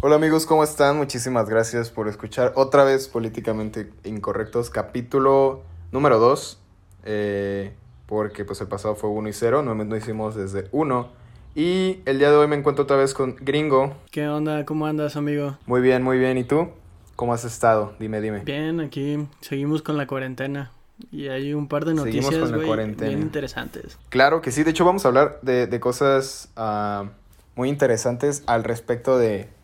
Hola amigos, ¿cómo están? Muchísimas gracias por escuchar otra vez Políticamente Incorrectos, capítulo número 2. Eh, porque pues el pasado fue 1 y 0, no, no hicimos desde 1. Y el día de hoy me encuentro otra vez con Gringo. ¿Qué onda? ¿Cómo andas, amigo? Muy bien, muy bien. ¿Y tú? ¿Cómo has estado? Dime, dime. Bien, aquí seguimos con la cuarentena. Y hay un par de noticias bien interesantes. Claro que sí, de hecho vamos a hablar de, de cosas uh, muy interesantes al respecto de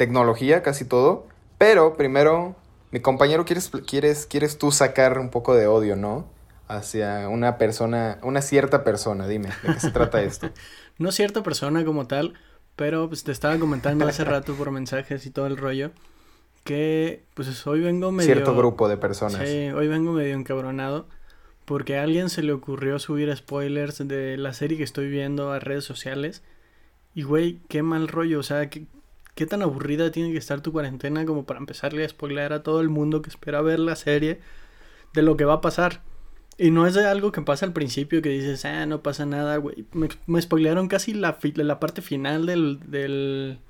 tecnología, casi todo. Pero primero, mi compañero, ¿quieres, quieres, quieres tú sacar un poco de odio, ¿no? Hacia una persona, una cierta persona, dime, ¿de qué se trata esto? no cierta persona como tal, pero pues te estaba comentando hace rato por mensajes y todo el rollo que pues hoy vengo medio... Cierto grupo de personas. Sí, hoy vengo medio encabronado porque a alguien se le ocurrió subir spoilers de la serie que estoy viendo a redes sociales y güey, qué mal rollo, o sea, que ¿Qué tan aburrida tiene que estar tu cuarentena como para empezarle a spoiler a todo el mundo que espera ver la serie de lo que va a pasar? Y no es de algo que pasa al principio que dices, ah, no pasa nada, güey. Me, me spoilearon casi la, la parte final del, del...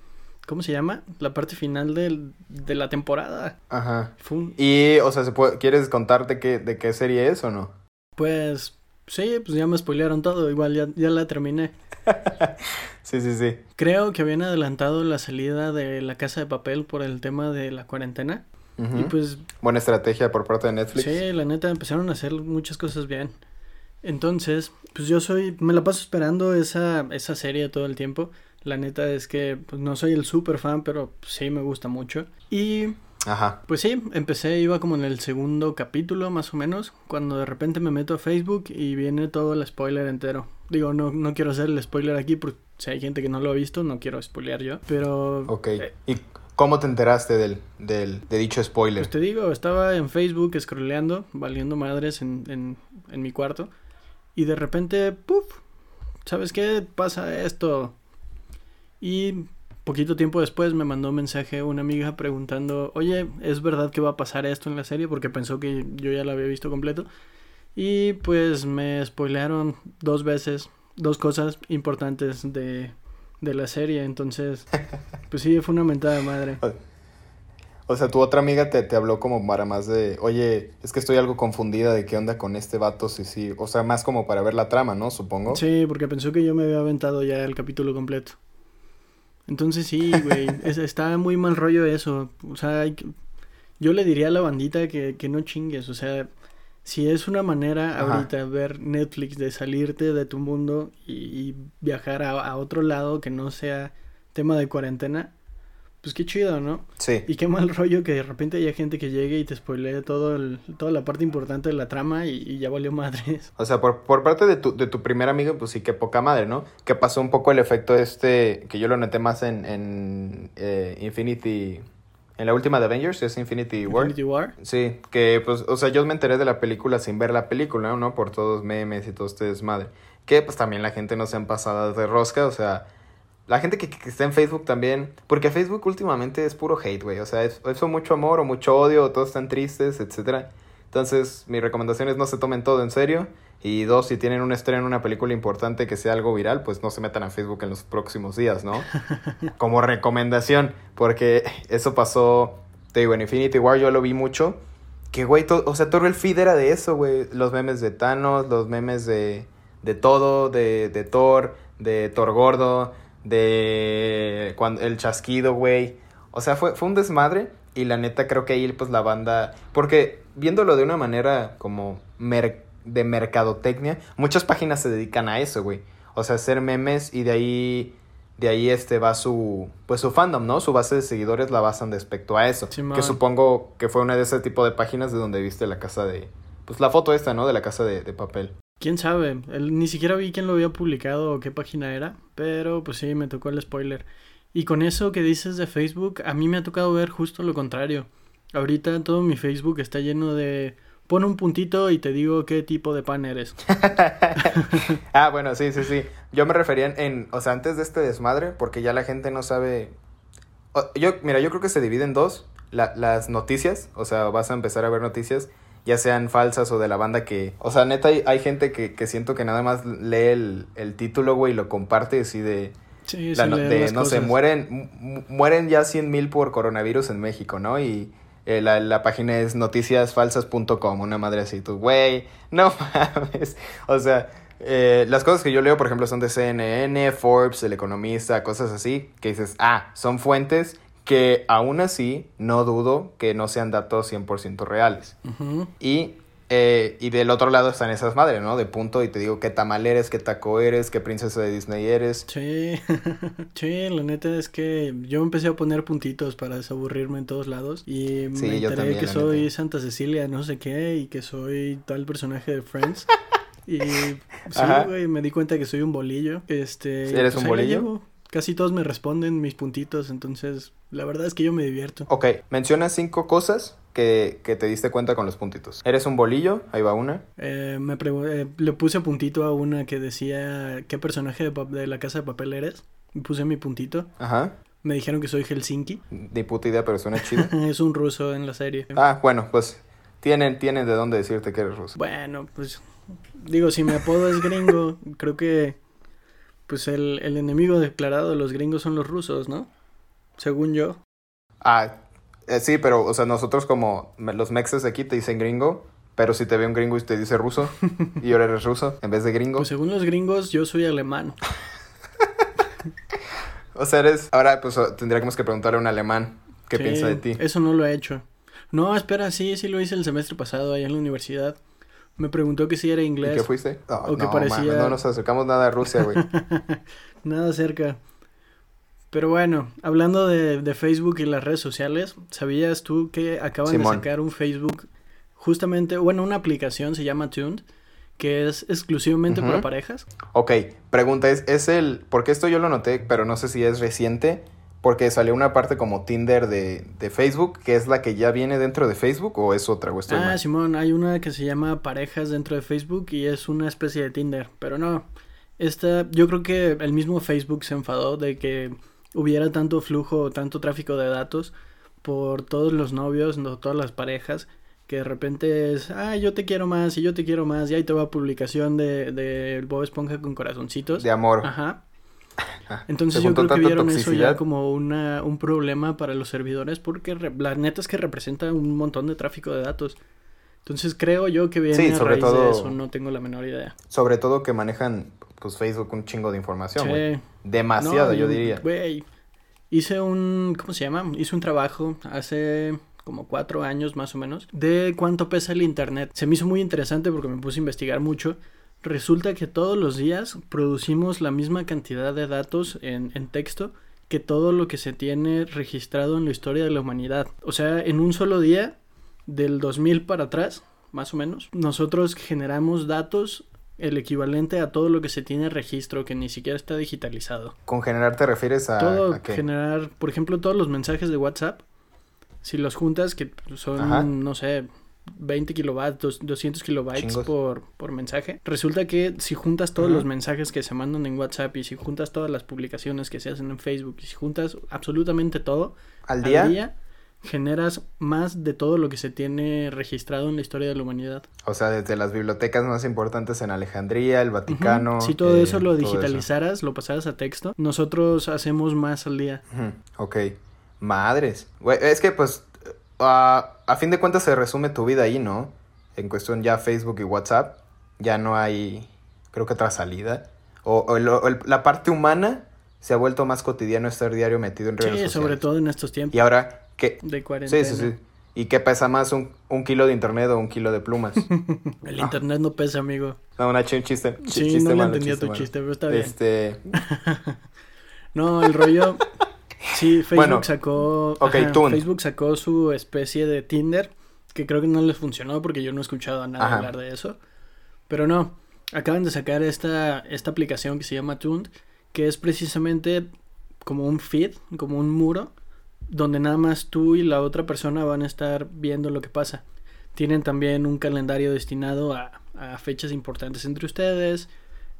¿Cómo se llama? La parte final del, de la temporada. Ajá. Y, o sea, ¿se puede, ¿quieres contarte qué, de qué serie es o no? Pues, sí, pues ya me spoilearon todo. Igual ya, ya la terminé. sí, sí, sí. Creo que habían adelantado la salida de la casa de papel por el tema de la cuarentena. Y pues... Buena estrategia por parte de Netflix. Sí, la neta, empezaron a hacer muchas cosas bien. Entonces, pues yo soy... Me la paso esperando esa, esa serie todo el tiempo. La neta es que pues, no soy el super fan, pero sí me gusta mucho. Y... Ajá. Pues sí, empecé, iba como en el segundo capítulo más o menos, cuando de repente me meto a Facebook y viene todo el spoiler entero. Digo, no, no quiero hacer el spoiler aquí porque si hay gente que no lo ha visto, no quiero spoilear yo. Pero. Ok. Eh, ¿Y cómo te enteraste del, del, de dicho spoiler? Pues te digo, estaba en Facebook scrolleando, valiendo madres en, en, en mi cuarto. Y de repente, ¡puf! ¿Sabes qué? Pasa esto. Y poquito tiempo después me mandó un mensaje una amiga preguntando, oye, ¿es verdad que va a pasar esto en la serie? Porque pensó que yo ya la había visto completo. Y pues me spoilearon dos veces, dos cosas importantes de, de la serie. Entonces, pues sí, fue una mentada de madre. O sea, tu otra amiga te, te, habló como para más de, oye, es que estoy algo confundida de qué onda con este vato, sí, sí. O sea, más como para ver la trama, ¿no? Supongo. Sí, porque pensó que yo me había aventado ya el capítulo completo. Entonces sí, güey, está muy mal rollo eso. O sea, yo le diría a la bandita que, que no chingues, o sea, si es una manera ahorita ver Netflix de salirte de tu mundo y, viajar a, otro lado que no sea tema de cuarentena, pues qué chido, ¿no? Sí. Y qué mal rollo que de repente haya gente que llegue y te spoilee todo el, toda la parte importante de la trama y, ya valió madres. O sea, por, por parte de tu, de tu primer amigo, pues sí, que poca madre, ¿no? Que pasó un poco el efecto este, que yo lo noté más en, en eh, Infinity en la última de Avengers es Infinity War. Infinity War. Sí, que pues, o sea, yo me enteré de la película sin ver la película, ¿no? Por todos memes y todo este desmadre. Que pues también la gente no se han pasado de rosca, o sea, la gente que, está en Facebook también, porque Facebook últimamente es puro hate, güey, o sea, es, eso mucho amor o mucho odio, o todos están tristes, etcétera. Entonces, mi recomendación es no se tomen todo en serio. Y dos, si tienen una estreno en una película importante que sea algo viral, pues no se metan a Facebook en los próximos días, ¿no? Como recomendación, porque eso pasó, te digo, en Infinity War yo lo vi mucho. Que, güey, o sea, todo el feed era de eso, güey. Los memes de Thanos, los memes de, de todo, de, de Thor, de Thor Gordo, de cuando, el chasquido, güey. O sea, fue, fue un desmadre. Y la neta creo que ahí, pues la banda. Porque viéndolo de una manera como mer de mercadotecnia, muchas páginas se dedican a eso, güey. O sea, hacer memes y de ahí de ahí este va su pues su fandom, ¿no? Su base de seguidores la basan respecto a eso, que supongo que fue una de ese tipo de páginas de donde viste la casa de pues la foto esta, ¿no? De la casa de, de papel. Quién sabe, ni siquiera vi quién lo había publicado o qué página era, pero pues sí, me tocó el spoiler. Y con eso que dices de Facebook, a mí me ha tocado ver justo lo contrario. Ahorita todo mi Facebook está lleno de pon un puntito y te digo qué tipo de pan eres. ah, bueno, sí, sí, sí. Yo me refería en, o sea, antes de este desmadre, porque ya la gente no sabe... Yo, mira, yo creo que se divide en dos. las noticias, o sea, vas a empezar a ver noticias, ya sean falsas o de la banda que... O sea, neta, hay, hay gente que, que, siento que nada más lee el, el título, güey, y lo comparte así de... Sí, La sí, no, leer de, no sé, mueren, mu- mueren ya 100 mil por coronavirus en México, ¿no? Y eh, la, la página es noticiasfalsas.com, una madre así, tú, güey, no mames. O sea, eh, las cosas que yo leo, por ejemplo, son de CNN, Forbes, El Economista, cosas así, que dices, ah, son fuentes que aún así no dudo que no sean datos 100% reales. Y, eh, y del otro lado están esas madres, ¿no? De punto y te digo qué tamal eres, qué taco eres, qué princesa de Disney eres. Sí, sí, la neta es que yo empecé a poner puntitos para desaburrirme en todos lados y Sí, me enteré también, que soy neta. Santa Cecilia no sé qué y que soy tal personaje de Friends y sí, Ajá. güey, me di cuenta que soy un bolillo, este, ¿Eres pues un bolillo? Casi todos me responden mis puntitos, entonces la verdad es que yo me divierto. Ok, menciona cinco cosas que, que te diste cuenta con los puntitos. Eres un bolillo, ahí va una. Eh, me eh, le puse puntito a una que decía ¿qué personaje de, de la casa de papel eres? Puse mi puntito. Ajá. Me dijeron que soy Helsinki. Ni puta idea, pero suena chido. es un ruso en la serie. ah, bueno, pues tienen, tienen de dónde decirte que eres ruso. Bueno, pues digo, si mi apodo es gringo, creo que pues el, el enemigo declarado de los gringos son los rusos, ¿no? Según yo. Ah, eh, sí, pero, o sea, nosotros como los mexes de aquí te dicen gringo, pero si te ve un gringo y te dice ruso, y ahora eres ruso en vez de gringo. Pues según los gringos, yo soy alemán. O sea, eres... Ahora, pues tendríamos que preguntarle a un alemán qué Sí, piensa de ti. Eso no lo he hecho. No, espera, sí, sí lo hice el semestre pasado allá en la universidad. Me preguntó que si era ¿Y inglés. qué fuiste? No, O que no, parecía- mames, no nos acercamos nada a Rusia, güey. Nada cerca. Pero bueno, hablando de, de Facebook y las redes sociales, ¿sabías tú que acaban Simón. de sacar un Facebook justamente, bueno, una aplicación se llama Tuned, que es exclusivamente para parejas? Ok, pregunta es, es el, porque esto yo lo noté, pero no sé si es reciente, porque salió una parte como Tinder de, de Facebook, que es la que ya viene dentro de Facebook o es otra, o estoy Ah, mal? Simón, hay una que se llama Parejas dentro de Facebook y es una especie de Tinder, pero no. Esta, yo creo que el mismo Facebook se enfadó de que hubiera tanto flujo, tanto tráfico de datos por todos los novios, no, todas las parejas, que de repente es, ah, yo te quiero más y yo te quiero más, y ahí te va publicación de, de Bob Esponja con corazoncitos. De amor. Ajá. Entonces se yo creo que vieron eso ya como una, un problema para los servidores porque re- la neta es que representa un montón de tráfico de datos. Entonces creo yo que viene Sí, a sobre raíz de todo- eso, no tengo la menor idea. Sobre todo que manejan, pues, Facebook un chingo de información, güey. Sí. Demasiado, No, yo diría. Güey, hice un, ¿cómo se llama? Hice un trabajo hace como cuatro años más o menos de cuánto pesa el internet. Se me hizo muy interesante porque me puse a investigar mucho. Resulta que todos los días producimos la misma cantidad de datos en, en texto que todo lo que se tiene registrado en la historia de la humanidad. O sea, en un solo día, del 2000 para atrás, más o menos, nosotros generamos datos el equivalente a todo lo que se tiene registro, que ni siquiera está digitalizado. Con generar te refieres a, todo a qué? generar, por ejemplo, todos los mensajes de WhatsApp, si los juntas, que son, Ajá. no sé, 20 kilobytes, dos- 200 kilobytes Chingos. por, por mensaje, resulta que si juntas todos los mensajes que se mandan en WhatsApp y si juntas todas las publicaciones que se hacen en Facebook y si juntas absolutamente todo, ¿Al día? al día generas más de todo lo que se tiene registrado en la historia de la humanidad. O sea, desde las bibliotecas más importantes en Alejandría, el Vaticano. Si todo eh, eso lo todo eso. digitalizaras, lo pasaras a texto, nosotros hacemos más al día. Ujú, Ok. Madres. Güey, es que pues a, a fin de cuentas se resume tu vida ahí, ¿no? En cuestión ya Facebook y WhatsApp. Ya no hay, creo que otra salida. O, o el- o el- la parte humana se ha vuelto más cotidiano estar diario metido en redes Sí, sociales. sobre todo en estos tiempos Y ahora, ¿qué? de cuarentena. Sí, sí, sí. ¿Y qué pesa más, un, un kilo de internet o un kilo de plumas? El internet no pesa, amigo. no, una ch- un chiste. ch- Sí, chiste no le malo, entendía tu malo. chiste, pero está bien. Este, No, el rollo. Sí, Facebook Bueno, sacó. ajá. Facebook sacó su especie de Tinder. Que creo que no les funcionó porque yo no he escuchado a nadie Ajá. hablar de eso. Pero no. Acaban de sacar esta, esta aplicación que se llama Tuned. Que es precisamente como un feed, como un muro. Donde nada más tú y la otra persona van a estar viendo lo que pasa. Tienen también un calendario destinado a, a fechas importantes entre ustedes,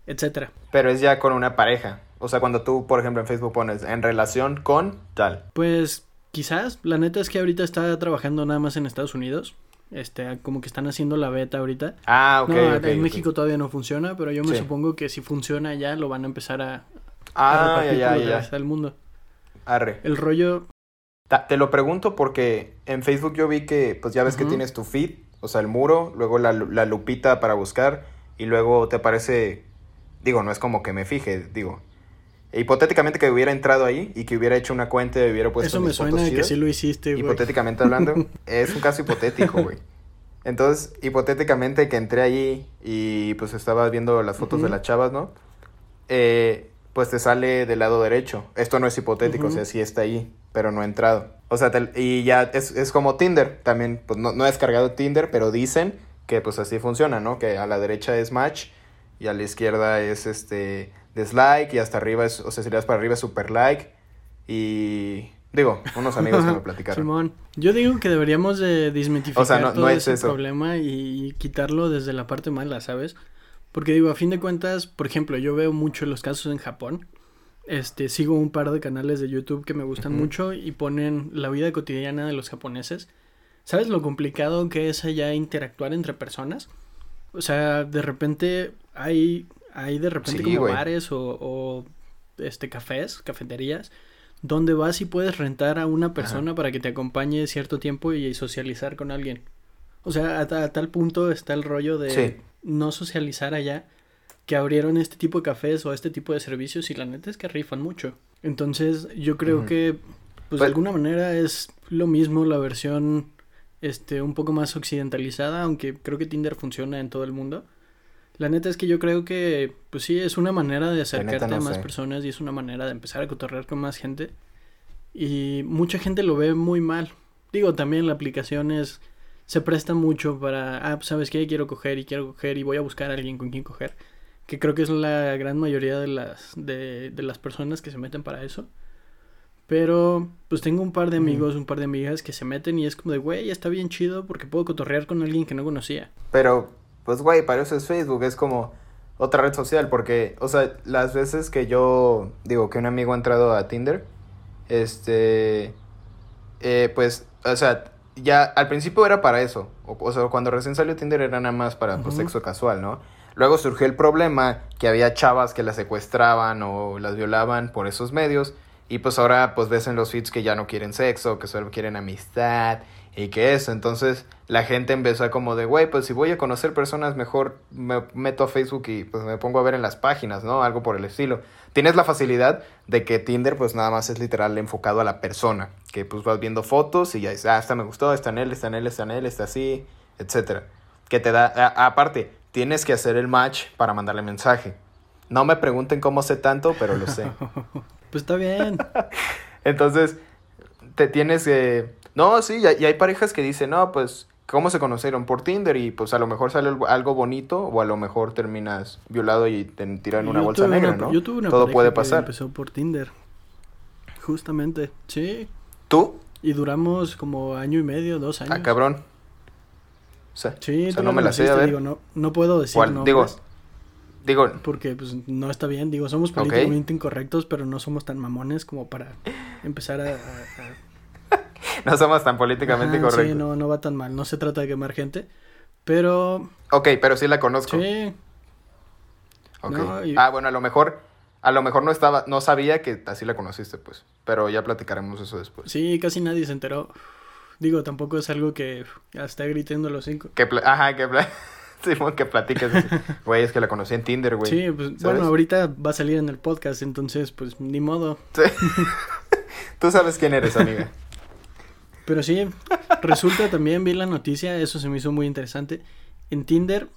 etcétera. pero es ya con una pareja. O sea, cuando tú, por ejemplo, en Facebook pones en relación con tal. Pues quizás, la neta es que ahorita está trabajando nada más en Estados Unidos. Este, como que están haciendo la beta ahorita. Ah, ok. no, ok, en. México todavía no funciona, pero yo me Sí. supongo que si funciona ya lo van a empezar a, Ah, a ya, ya, ya, el mundo. Arre. El rollo, Ta- Te lo pregunto porque en Facebook yo vi que, pues ya ves que tienes tu feed, o sea, el muro, luego la, la lupita para buscar y luego te aparece, digo, no es como que me fije, digo, hipotéticamente que hubiera entrado ahí y que hubiera hecho una cuenta y hubiera puesto eso me suena de que sí lo hiciste, güey. hipotéticamente hablando, es un caso hipotético, güey. Entonces, hipotéticamente que entré ahí y pues estaba viendo las fotos de las chavas, ¿no? Eh, pues te sale del lado derecho. Esto no es hipotético, o sea, sí está ahí, pero no ha entrado. O sea, te- y ya es, es como Tinder, también, pues no, no he descargado Tinder, pero dicen que pues así funciona, ¿no? Que a la derecha es match y a la izquierda es este dislike y hasta arriba es, o sea, si le das para arriba es super like y digo, unos amigos que me platicaron. Simón, yo digo que deberíamos de desmitificar O sea, no- todo no es ese eso. problema y quitarlo desde la parte mala, ¿sabes? Porque digo, a fin de cuentas, por ejemplo, yo veo mucho los casos en Japón. Este, sigo un par de canales de YouTube que me gustan mucho y ponen la vida cotidiana de los japoneses. ¿Sabes lo complicado que es allá interactuar entre personas? O sea, de repente hay, hay de repente Sí, como bares o, o, este cafés, cafeterías, donde vas y puedes rentar a una persona para que te acompañe cierto tiempo y socializar con alguien. O sea, a, ta- a tal punto está el rollo de Sí. no socializar allá que abrieron este tipo de cafés o este tipo de servicios y la neta es que rifan mucho. Entonces, yo creo que pues Pues- de alguna manera es lo mismo la versión este un poco más occidentalizada, aunque creo que Tinder funciona en todo el mundo. La neta es que yo creo que pues sí es una manera de acercarte no a más sé. personas y es una manera de empezar a cotorrear con más gente. Y mucha gente lo ve muy mal. Digo, también la aplicación es se presta mucho para, ah, pues, sabes qué, quiero coger y quiero coger y voy a buscar a alguien con quien coger, que creo que es la gran mayoría de las de, de las personas que se meten para eso. Pero pues tengo un par de amigos, un par de amigas que se meten y es como de, güey, está bien chido porque puedo cotorrear con alguien que no conocía. Pero, pues, güey, para eso es Facebook, es como otra red social, porque, o sea, las veces que yo digo que un amigo ha entrado a Tinder, este, eh, pues, o sea, ya al principio era para eso, o, o sea, cuando recién salió Tinder era nada más para, pues, sexo casual, ¿no? Luego surgió el problema que había chavas que las secuestraban o las violaban por esos medios. Y pues ahora pues ves en los feeds que ya no quieren sexo, que solo quieren amistad y que eso. Entonces la gente empezó a como de, güey, pues si voy a conocer personas mejor me meto a Facebook y pues me pongo a ver en las páginas, ¿no? Algo por el estilo. Tienes la facilidad de que Tinder pues nada más es literal enfocado a la persona. Que pues vas viendo fotos y ya dices, ah, esta me gustó, esta en él, esta en él, esta en él, esta así, etcétera. Que te da, a- aparte, tienes que hacer el match para mandarle mensaje. No me pregunten cómo sé tanto, pero lo sé. Pues está bien. Entonces, te tienes que... No, sí, y hay, y hay parejas que dicen, no, pues, ¿cómo se conocieron? Por Tinder y pues a lo mejor sale algo, bonito o a lo mejor terminas violado y te tiran una Yo bolsa negra, una- ¿no? Yo tuve una Todo puede que pasar. empezó por Tinder. Justamente, sí. ¿Tú? Y duramos como año y medio, dos años. Ah, cabrón. O sea, Sí, o sea, tú no me la sé, a conociste, ver. Digo, no, no puedo decir ¿Cuál? Digo, digo, porque pues no está bien. Digo, somos políticamente incorrectos, pero no somos tan mamones como para empezar a... a- a- no somos tan políticamente Ajá, correctos. Sí, no, no va tan mal. No se trata de quemar gente. Pero Ok, pero sí la conozco. sí, Ok. No, y- Ah, bueno, a lo mejor, a lo mejor no estaba, no sabía que así la conociste, pues. Pero ya platicaremos eso después. sí, casi nadie se enteró. Digo, tampoco es algo que hasta gritando los cinco. Que pla- Ajá, que pla- Simón, que platiques. Güey, es que la conocí en Tinder, güey. Sí, pues ¿sabes? bueno, ahorita va a salir en el podcast, entonces pues ni modo. Sí. Tú sabes quién eres, amiga. Pero sí, resulta también vi la noticia, eso se me hizo muy interesante. En Tinder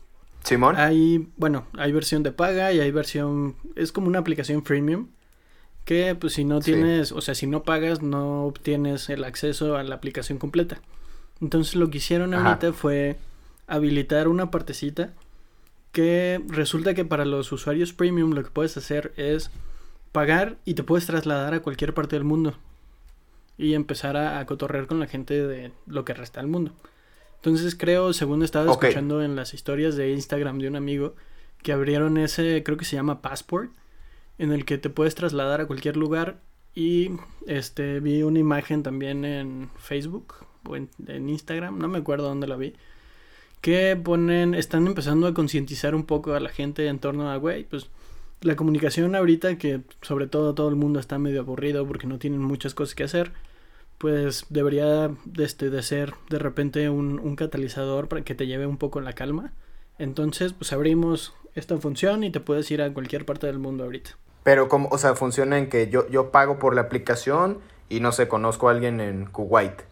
Simón. hay, bueno, hay versión de paga y hay versión, es como una aplicación freemium que pues si no Sí. tienes, o sea, si no pagas no obtienes el acceso a la aplicación completa. Entonces lo que hicieron Ajá. ahorita fue habilitar una partecita que resulta que para los usuarios premium lo que puedes hacer es pagar y te puedes trasladar a cualquier parte del mundo y empezar a, a cotorrear con la gente de lo que resta del mundo. Entonces creo, según estaba escuchando en las historias de Instagram de un amigo, que abrieron ese, creo que se llama Passport, en el que te puedes trasladar a cualquier lugar y este vi una imagen también en Facebook o en, en Instagram, no me acuerdo dónde la vi, que ponen, están empezando a concientizar un poco a la gente en torno a, güey, pues la comunicación ahorita, que sobre todo todo el mundo está medio aburrido porque no tienen muchas cosas que hacer, pues debería de, este, de ser de repente un, un catalizador para que te lleve un poco la calma. Entonces, pues abrimos esta función y te puedes ir a cualquier parte del mundo ahorita. Pero, como, o sea, funciona en que yo, yo pago por la aplicación y no sé, conozco a alguien en Kuwait.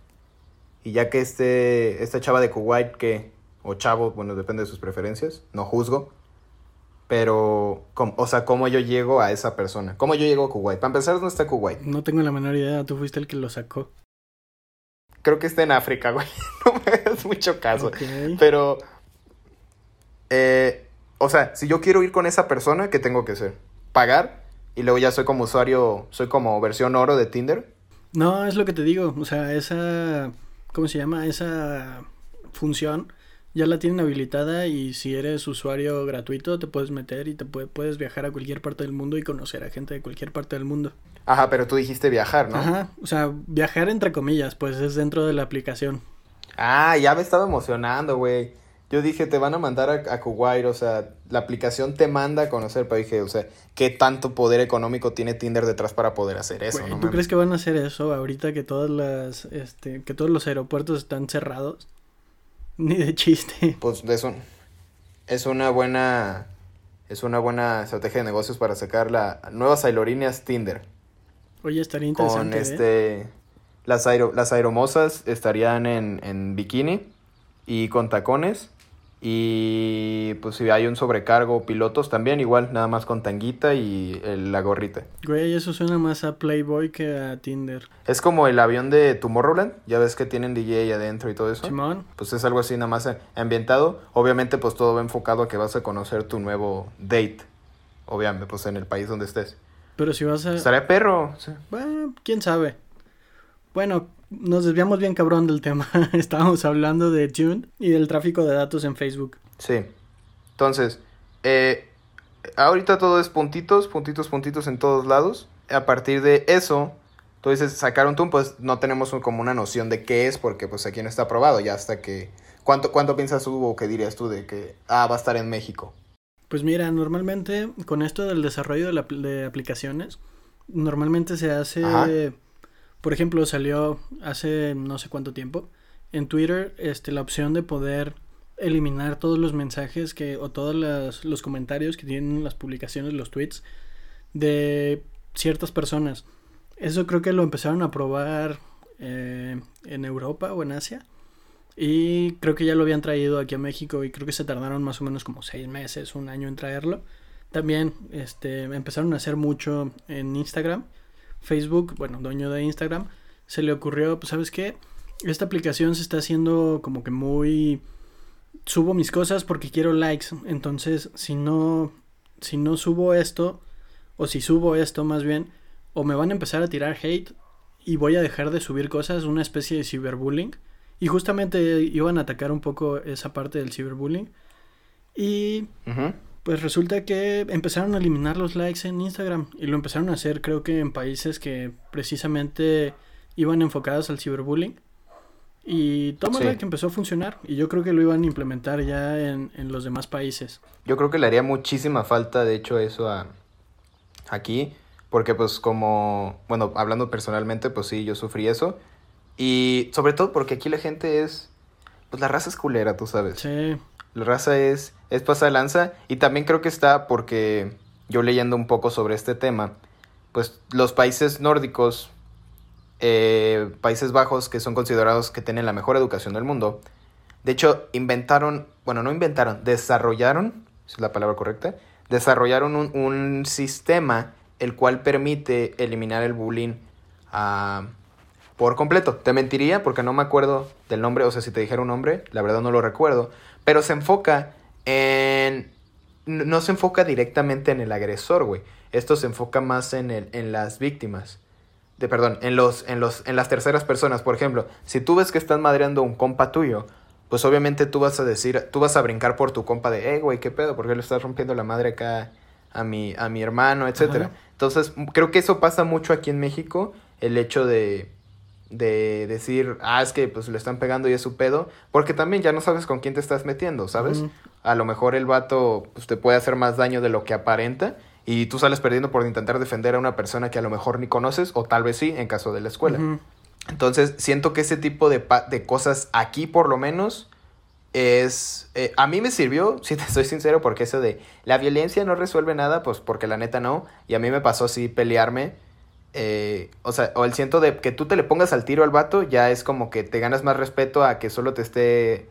Y ya que este, esta chava de Kuwait, que, o chavo, bueno, depende de sus preferencias, no juzgo. Pero, o sea, ¿cómo yo llego a esa persona? ¿Cómo yo llego a Kuwait? Para empezar, ¿dónde está Kuwait? No tengo la menor idea, tú fuiste el que lo sacó. Creo que está en África, güey. No me das mucho caso. Pero, eh, o sea, si yo quiero ir con esa persona, ¿qué tengo que hacer? ¿Pagar? Y luego ya soy como usuario, soy como versión oro de Tinder. No, es lo que te digo. O sea, esa, ¿cómo se llama? Esa función ya la tienen habilitada y si eres usuario gratuito te puedes meter y te puedes viajar a cualquier parte del mundo y conocer a gente de cualquier parte del mundo. Ajá, pero tú dijiste viajar, ¿no? Ajá, o sea, viajar entre comillas, pues es dentro de la aplicación. Ah, ya me estaba emocionando, güey. Yo dije, te van a mandar a, a, Kuwait, o sea, la aplicación te manda a conocer, pero dije, o sea, ¿qué tanto poder económico tiene Tinder detrás para poder hacer eso? ¿Tú crees que van a hacer eso ahorita que todas las, este, que todos los aeropuertos están cerrados? Ni de chiste. Pues eso es una buena, es una buena estrategia de negocios para sacar la nuevas aerolíneas Tinder. Oye, estaría interesante. Con ¿eh? este, las, las aeromosas estarían en, en bikini y con tacones y pues si hay un sobrecargo, pilotos también igual, nada más con tanguita y la gorrita. Güey, eso suena más a Playboy que a Tinder. Es como el avión de Tomorrowland, ya ves que tienen DJ adentro y todo eso. Simón. Pues es algo así nada más ambientado. Obviamente pues todo va enfocado a que vas a conocer tu nuevo date. Obviamente, pues en el país donde estés. Pero si vas a... Estaría perro. Bueno, quién sabe. Bueno, nos desviamos bien cabrón del tema. Estábamos hablando de Tune y del tráfico de datos en Facebook. Sí. Entonces, eh, ahorita todo es puntitos, puntitos, puntitos en todos lados. A partir de eso, tú dices, sacaron Tune, pues no tenemos como una noción de qué es, porque pues aquí no está aprobado, ya hasta que... ¿Cuánto, cuánto piensas tú o qué dirías tú de que, ah, va a estar en México? Pues mira, normalmente con esto del desarrollo de, la, de aplicaciones, normalmente se hace... Por ejemplo, salió hace no sé cuánto tiempo en Twitter este, la opción de poder eliminar todos los mensajes que o todos los comentarios que tienen las publicaciones, los tweets de ciertas personas. Eso creo que lo empezaron a probar eh, en Europa o en Asia. Y creo que ya lo habían traído aquí a México y creo que se tardaron más o menos como seis meses, un año en traerlo. También este, empezaron a hacer mucho en Instagram Facebook, bueno, dueño de Instagram, se le ocurrió, pues sabes qué, esta aplicación se está haciendo como que muy... Subo mis cosas porque quiero likes, entonces si no, si no subo esto, o si subo esto más bien, o me van a empezar a tirar hate y voy a dejar de subir cosas, una especie de ciberbullying. Y justamente iban a atacar un poco esa parte del ciberbullying. Y pues resulta que empezaron a eliminar los likes en Instagram y lo empezaron a hacer creo que en países que precisamente iban enfocados al ciberbullying y toma que empezó a funcionar y yo creo que lo iban a implementar ya en, en, los demás países. Yo creo que le haría muchísima falta de hecho eso a aquí porque pues como, bueno, hablando personalmente pues sí, yo sufrí eso y sobre todo porque aquí la gente es, pues la raza es culera, tú sabes. Sí. La raza es, es lanza y también creo que está porque yo leyendo un poco sobre este tema, pues los países nórdicos, eh, Países Bajos, que son considerados que tienen la mejor educación del mundo, de hecho inventaron, bueno, no inventaron, desarrollaron, es la palabra correcta, desarrollaron un, un sistema el cual permite eliminar el bullying a por completo. Te mentiría porque no me acuerdo del nombre, o sea, si te dijera un nombre, la verdad no lo recuerdo, pero se enfoca en... No se enfoca directamente en el agresor, güey. Esto se enfoca más en, el, en las víctimas. De, perdón, en, los, en, los, en las terceras personas. Por ejemplo, si tú ves que están madreando un compa tuyo, pues obviamente tú vas a decir, tú vas a brincar por tu compa de, eh, güey, ¿qué pedo? ¿Por qué le estás rompiendo la madre acá a mi, a mi hermano, etcétera? Entonces, creo que eso pasa mucho aquí en México, el hecho de de decir, ah, es que pues le están pegando y es su pedo, porque también ya no sabes con quién te estás metiendo, ¿sabes? A lo mejor el vato pues, te puede hacer más daño de lo que aparenta y tú sales perdiendo por intentar defender a una persona que a lo mejor ni conoces o tal vez sí en caso de la escuela. Entonces, siento que ese tipo de, pa- de cosas aquí, por lo menos, es... eh, a mí me sirvió, si te soy sincero, porque eso de la violencia no resuelve nada, pues porque la neta no. Y a mí me pasó así pelearme. Eh, o sea, o el siento de que tú te le pongas al tiro al vato, ya es como que te ganas más respeto a que solo te esté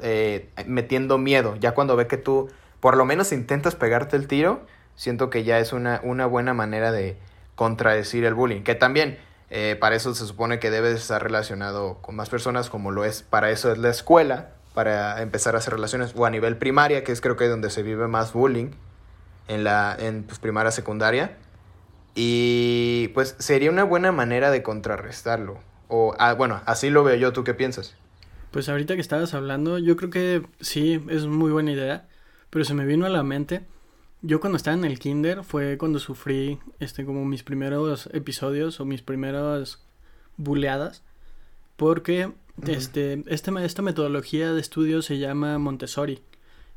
eh, metiendo miedo. Ya cuando ve que tú por lo menos intentas pegarte el tiro, siento que ya es una, una buena manera de contradecir el bullying. Que también, eh, para eso se supone que debes estar relacionado con más personas, como lo es, para eso es la escuela, para empezar a hacer relaciones, o a nivel primaria, que es creo que donde se vive más bullying, en la en pues, primaria, secundaria. Y pues sería una buena manera de contrarrestarlo. O, ah, bueno, así lo veo yo, ¿tú qué piensas? Pues ahorita que estabas hablando, yo creo que sí, es muy buena idea, pero se me vino a la mente, yo cuando estaba en el kinder fue cuando sufrí este como mis primeros episodios o mis primeras buleadas, porque este, este, esta metodología de estudio se llama Montessori.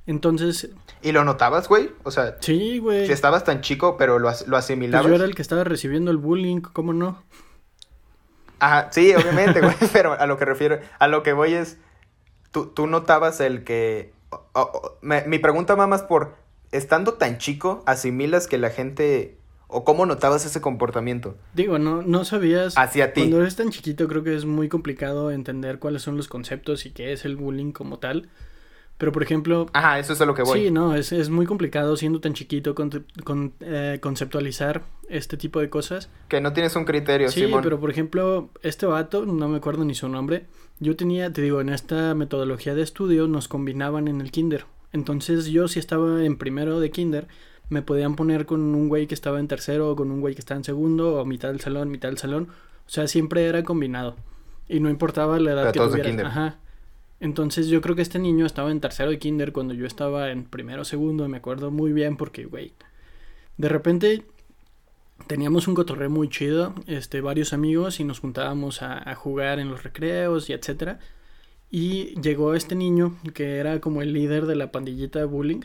Entonces, ¿Y lo notabas, güey? O sea, sí, güey. si estabas tan chico, pero lo, as- lo Pues asimilabas. yo era el que estaba recibiendo el bullying, ¿cómo no? Ajá, sí, obviamente, güey, pero a lo que refiero, a lo que voy es, tú, tú notabas el que, me- mi pregunta va más por, estando tan chico, asimilas que la gente, o cómo notabas ese comportamiento Digo, no, no sabías. hacia ti. Cuando eres tan chiquito creo que es muy complicado entender cuáles son los conceptos y qué es el bullying como tal. Pero por ejemplo, Ajá, eso es a lo que voy. sí, no, es, es muy complicado siendo tan chiquito con, con- eh, conceptualizar este tipo de cosas. Que no tienes un criterio, Sí, Simón. pero por ejemplo, este vato, no me acuerdo ni su nombre, yo tenía, te digo, en esta metodología de estudio nos combinaban en el kinder. Entonces yo si estaba en primero de kinder, me podían poner con un güey que estaba en tercero o con un güey que estaba en segundo o mitad del salón, mitad del salón. O sea, siempre era combinado. Y no importaba la edad Pero que todos tuvieras. Ajá. Entonces yo creo que este niño estaba en tercero de kinder cuando yo estaba en primero o segundo, me acuerdo muy bien porque, güey, de repente teníamos un cotorreo muy chido, este, varios amigos y nos juntábamos a, a jugar en los recreos y etcétera. Y llegó este niño que era como el líder de la pandillita de bullying.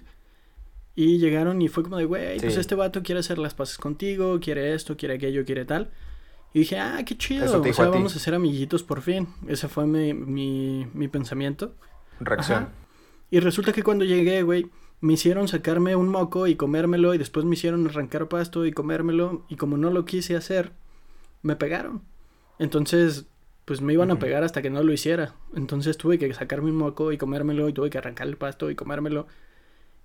Y llegaron y fue como de, güey, pues este vato quiere hacer las paces contigo, quiere esto, quiere aquello, quiere tal. Y dije, ah, qué chido, o sea, a vamos a ser amiguitos por fin. Ese fue mi, mi, mi pensamiento. Reacción. Ajá. Y resulta que cuando llegué, güey, me hicieron sacarme un moco y comérmelo y después me hicieron arrancar pasto y comérmelo y como no lo quise hacer, me pegaron. Entonces, pues me iban a pegar hasta que no lo hiciera. Entonces tuve que sacarme un moco y comérmelo y tuve que arrancar el pasto y comérmelo.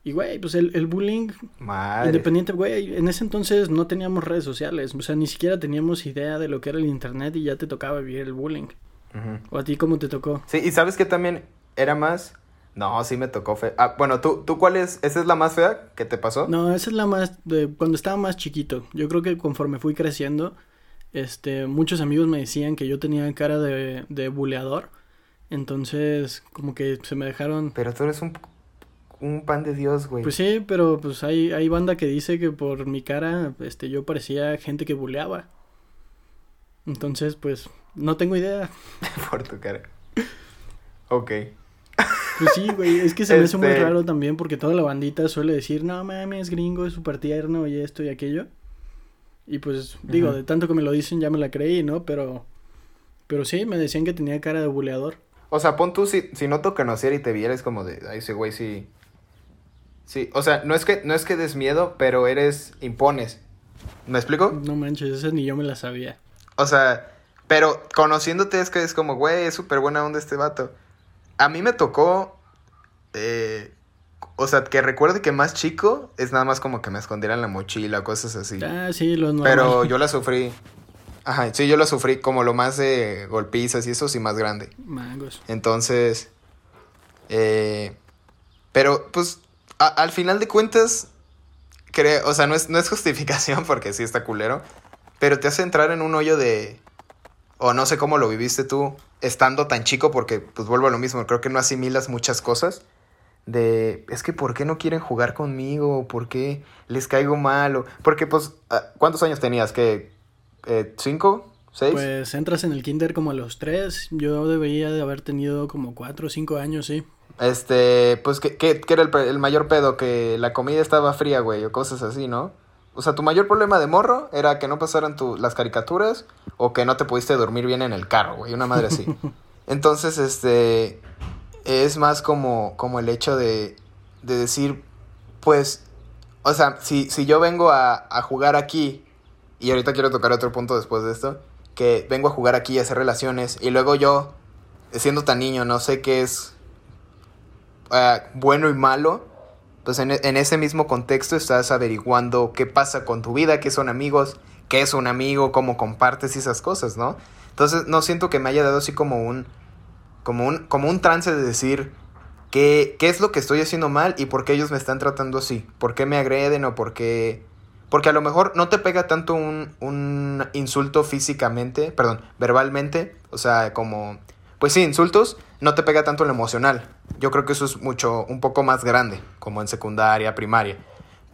Y, güey, pues el, el bullying Madre. independiente, güey, en ese entonces no teníamos redes sociales, o sea, ni siquiera teníamos idea de lo que era el internet y ya te tocaba vivir el bullying. Ujú. ¿O a ti cómo te tocó? Sí, y sabes que también era más. No, sí me tocó fe. Ah, bueno, ¿tú, ¿tú cuál es? ¿Esa es la más fea que te pasó? No, esa es la más de cuando estaba más chiquito. Yo creo que conforme fui creciendo, este, muchos amigos me decían que yo tenía cara de, de buleador. Entonces, como que se me dejaron. Pero tú eres un, un pan de Dios, güey. Pues sí, pero pues hay, hay banda que dice que por mi cara, este, yo parecía gente que buleaba. Entonces, pues, no tengo idea. Por tu cara. Ok. Pues sí, güey, es que se me hace muy Este- raro también porque toda la bandita suele decir, no mames, gringo, es súper tierno y esto y aquello. Y pues, digo, de tanto que me lo dicen ya me la creí, ¿no? Pero, pero sí, me decían que tenía cara de buleador. O sea, pon tú, si, si no te conociera y te viera, es como de, ay, ese güey sí. Sí, o sea, no es que, no es que des miedo, pero eres, impones. ¿Me explico? No manches, esa ni yo me la sabía. O sea, pero conociéndote es que es como, güey, es súper buena onda este vato. A mí me tocó, eh, o sea, que recuerde que más chico es nada más como que me escondieran la mochila, cosas así. Ah, sí, los normal. Pero yo la sufrí. Ajá, sí, yo la sufrí como lo más de golpizas y eso sí más grande. Mangos. Entonces, eh, pero pues al final de cuentas, creo, o sea, no es, no es justificación porque sí está culero, pero te hace entrar en un hoyo de, o no sé cómo lo viviste tú, estando tan chico, porque pues vuelvo a lo mismo, creo que no asimilas muchas cosas. De, es que ¿por qué no quieren jugar conmigo? ¿Por qué les caigo mal? O- porque pues, ah, ¿cuántos años tenías? ¿Qué? Eh, ¿Cinco? ¿Seis? Pues entras en el kinder como a los tres. Yo debería de haber tenido como cuatro o cinco años, sí. Este, pues, ¿qué, qué, qué era el, el mayor pedo? Que la comida estaba fría, güey, o cosas así, ¿no? O sea, tu mayor problema de morro era que no pasaran tu, las caricaturas o que no te pudiste dormir bien en el carro, güey, una madre así. Entonces, este, es más como, como el hecho de, de decir, pues, o sea, si, si yo vengo a, a jugar aquí, y ahorita quiero tocar otro punto después de esto, que vengo a jugar aquí y hacer relaciones, y luego yo, siendo tan niño, no sé qué es uh, bueno y malo, pues en, en, ese mismo contexto estás averiguando qué pasa con tu vida, qué son amigos, qué es un amigo, cómo compartes esas cosas, ¿no? Entonces no siento que me haya dado así como un, como un, como un trance de decir qué, qué es lo que estoy haciendo mal y por qué ellos me están tratando así, por qué me agreden o por qué... Porque a lo mejor no te pega tanto un, un insulto físicamente, perdón, verbalmente, o sea, como pues sí, insultos, no te pega tanto lo emocional. Yo creo que eso es mucho, un poco más grande, como en secundaria, primaria.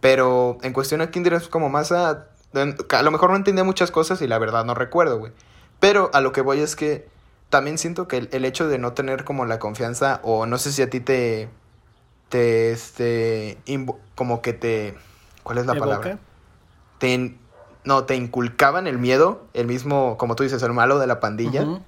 Pero en cuestión de kinder es como más a... A lo mejor no entendía muchas cosas y la verdad no recuerdo, güey. Pero a lo que voy es que también siento que el, el, hecho de no tener como la confianza, o no sé si a ti te... Te, este... como que te... ¿Cuál es la ¿Evoca? palabra? Te... No, te inculcaban el miedo, el mismo, como tú dices, el malo de la pandilla. Uh -huh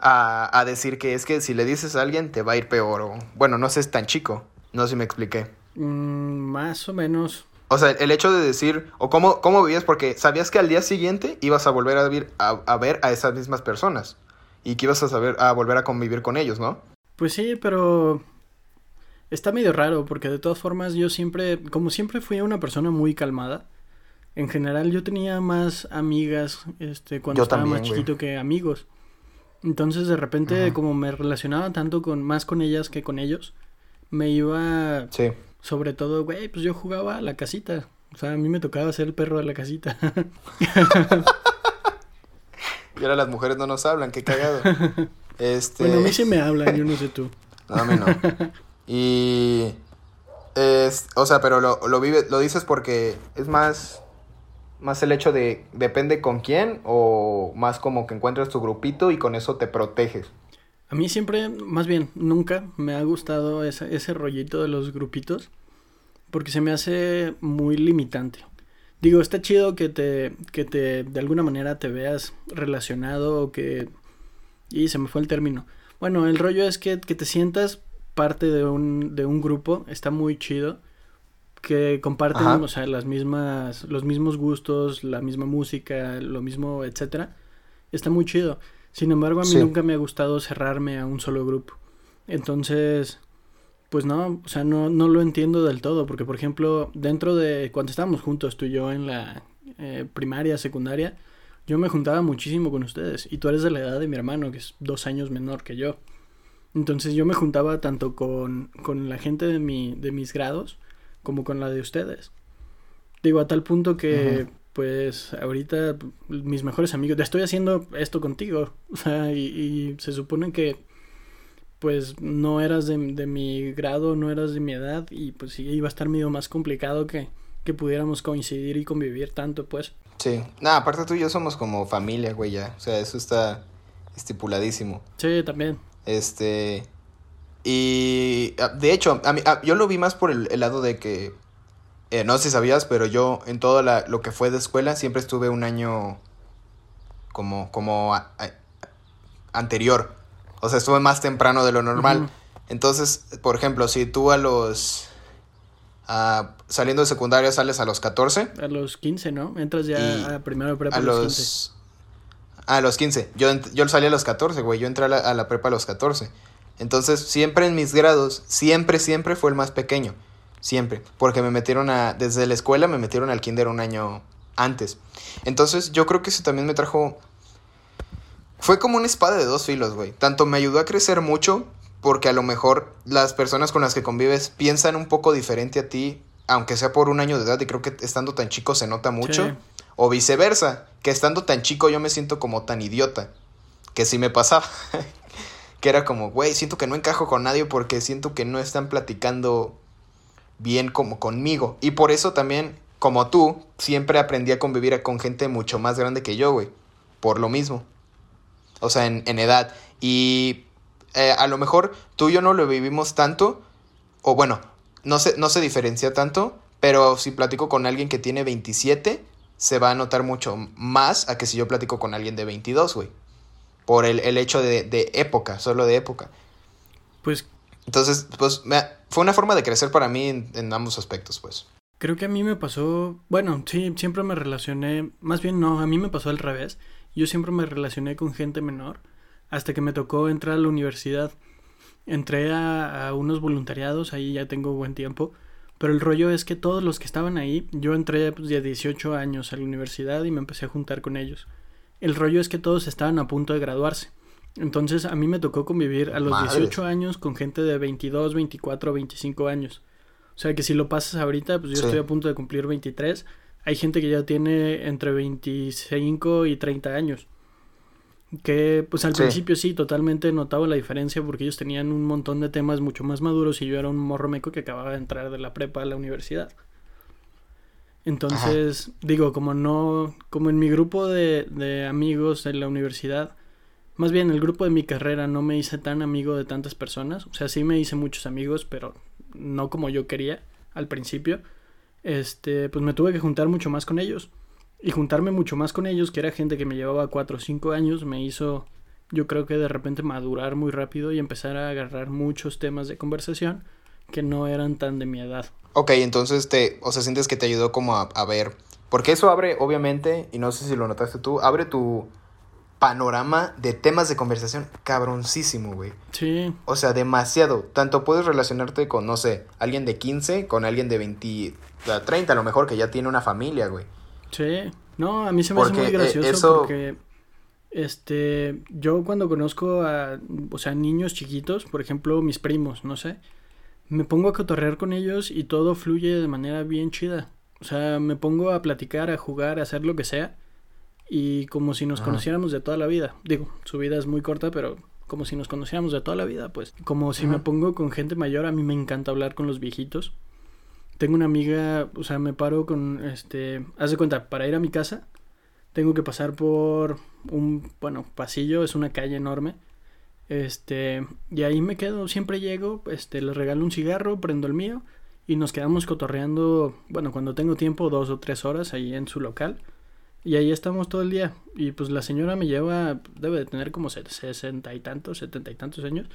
a, a, decir que es que si le dices a alguien te va a ir peor. O, bueno, no sé, es tan chico. No sé si me expliqué. Mm, más o menos. O sea, el hecho de decir, o cómo, cómo vivías, porque sabías que al día siguiente ibas a volver a, a, a, ver a esas mismas personas. Y que ibas a, saber, a volver a convivir con ellos, ¿no? Pues sí, pero está medio raro, porque de todas formas yo siempre, como siempre fui una persona muy calmada. En general yo tenía más amigas este, cuando yo estaba también, más chiquito güey. que amigos. Entonces de repente Ajá. como me relacionaba tanto con más con ellas que con ellos, me iba Sí. sobre todo, güey, pues yo jugaba a la casita. O sea, a mí me tocaba ser el perro de la casita. Y ahora las mujeres no nos hablan, qué cagado. Este... Bueno, a mí sí me hablan, yo no sé tú. No, a mí no. Y... Es, o sea, pero lo, lo, vive, lo dices porque es más... Más el hecho de... Depende con quién o más como que encuentras tu grupito y con eso te proteges. A mí siempre, más bien, nunca me ha gustado ese, ese rollito de los grupitos. Porque se me hace muy limitante. Digo, está chido que te, que te, de alguna manera te veas relacionado o que... Y se me fue el término. Bueno, el rollo es que, que te sientas parte de un, de un grupo, está muy chido. Que comparten, Ajá. o sea, las mismas, los mismos gustos, la misma música, lo mismo, etcétera. Está muy chido. Sin embargo, a mí Sí. nunca me ha gustado cerrarme a un solo grupo. Entonces, pues no, o sea, no, no lo entiendo del todo, porque por ejemplo, dentro de cuando estábamos juntos tú y yo en la eh, primaria, secundaria, yo me juntaba muchísimo con ustedes y tú eres de la edad de mi hermano, que es dos años menor que yo. Entonces yo me juntaba tanto con, con la gente de, mi, de mis grados como con la de ustedes. Digo, a tal punto que, pues, ahorita mis mejores amigos, estoy haciendo esto contigo, o sea, y, y se supone que pues no eras de, de, mi grado, no eras de mi edad y pues sí iba a estar medio más complicado que, que pudiéramos coincidir y convivir tanto, pues. Sí. Nada, aparte tú y yo somos como familia, güey, ya. O sea, eso está estipuladísimo. Sí, también. Este... Y... ah, De hecho, a mí, a, yo lo vi más por el, el lado de que... Eh, no sé si sabías, pero yo en todo la, lo que fue de escuela siempre estuve un año como, como a, anterior. O sea, estuve más temprano de lo normal. Entonces, por ejemplo, si tú a los... ah, saliendo de secundaria sales a los 14, A los 15, ¿no? Entras ya a primero prepa a los 15. los... A los 15. Yo, yo salí a los 14, güey. Yo entré a la, a la prepa a los 14. Entonces, siempre en mis grados, siempre, siempre fue el más pequeño. Siempre. Porque me metieron a... Desde la escuela me metieron al kinder un año antes. Entonces, yo creo que eso también me trajo... Fue como una espada de dos filos, güey. Tanto me ayudó a crecer mucho, porque a lo mejor las personas con las que convives piensan un poco diferente a ti, aunque sea por un año de edad, y creo que estando tan chico se nota mucho. Sí. O viceversa, que estando tan chico yo me siento como tan idiota. Que sí me pasaba. que era como, güey, siento que no encajo con nadie porque siento que no están platicando bien como conmigo. Y por eso también, como tú, siempre aprendí a convivir con gente mucho más grande que yo, güey. Por lo mismo. O sea, en, en edad. Y eh, a lo mejor tú y yo no lo vivimos tanto. O bueno, no se, no se diferencia tanto. pero si platico con alguien que tiene 27, se va a notar mucho más a que si yo platico con alguien de 22, güey. Por el, el hecho de, de, época, solo de época. Pues... Entonces, pues me, fue una forma de crecer para mí en, en, ambos aspectos, pues. Creo que a mí me pasó, bueno, sí, siempre me relacioné, más bien no, a mí me pasó al revés. Yo siempre me relacioné con gente menor hasta que me tocó entrar a la universidad. Entré a, a unos voluntariados, ahí ya tengo buen tiempo pero el rollo es que todos los que estaban ahí, yo entré pues, de 18 años a la universidad y me empecé a juntar con ellos. El rollo es que todos estaban a punto de graduarse. Entonces a mí me tocó convivir a los 18 años con gente de 22, 24, 25 años. O sea que si lo pasas ahorita, pues yo estoy a punto de cumplir 23. Hay gente que ya tiene entre 25 y 30 años. Que pues al principio sí, totalmente notaba la diferencia porque ellos tenían un montón de temas mucho más maduros y yo era un morro meco que acababa de entrar de la prepa a la universidad. Entonces, digo, como no, como en mi grupo de, de amigos en la universidad, más bien el grupo de mi carrera no me hice tan amigo de tantas personas, o sea, sí me hice muchos amigos, pero no como yo quería al principio, este, pues me tuve que juntar mucho más con ellos. Y juntarme mucho más con ellos, que era gente que me llevaba 4 o 5 años, me hizo yo creo que de repente madurar muy rápido y empezar a agarrar muchos temas de conversación que no eran tan de mi edad. Ok, entonces te, o sea, sientes que te ayudó como a, a ver, porque eso abre, obviamente, y no sé si lo notaste tú, abre tu panorama de temas de conversación cabroncísimo, güey. Sí. O sea, demasiado. Tanto puedes relacionarte con, no sé, alguien de 15, con alguien de 20, 30 a lo mejor, que ya tiene una familia, güey. Sí, no, a mí se me hace muy eh, gracioso porque este, yo cuando conozco a, o sea, niños chiquitos, por ejemplo, mis primos, no sé, me pongo a cotorrear con ellos y todo fluye de manera bien chida. O sea, me pongo a platicar, a jugar, a hacer lo que sea y como si nos conociéramos de toda la vida. Digo, su vida es muy corta, pero como si nos conociéramos de toda la vida, pues. Como si me pongo con gente mayor, a mí me encanta hablar con los viejitos tengo una amiga, o sea, me paro con, este, haz de cuenta, para ir a mi casa, tengo que pasar por un, bueno, pasillo, es una calle enorme, este, y ahí me quedo, siempre llego, este, le regalo un cigarro, prendo el mío, y nos quedamos cotorreando, bueno, cuando tengo tiempo, dos o tres horas ahí en su local, y ahí estamos todo el día, y pues la señora me lleva, debe de tener como sesenta y tantos, setenta y tantos años,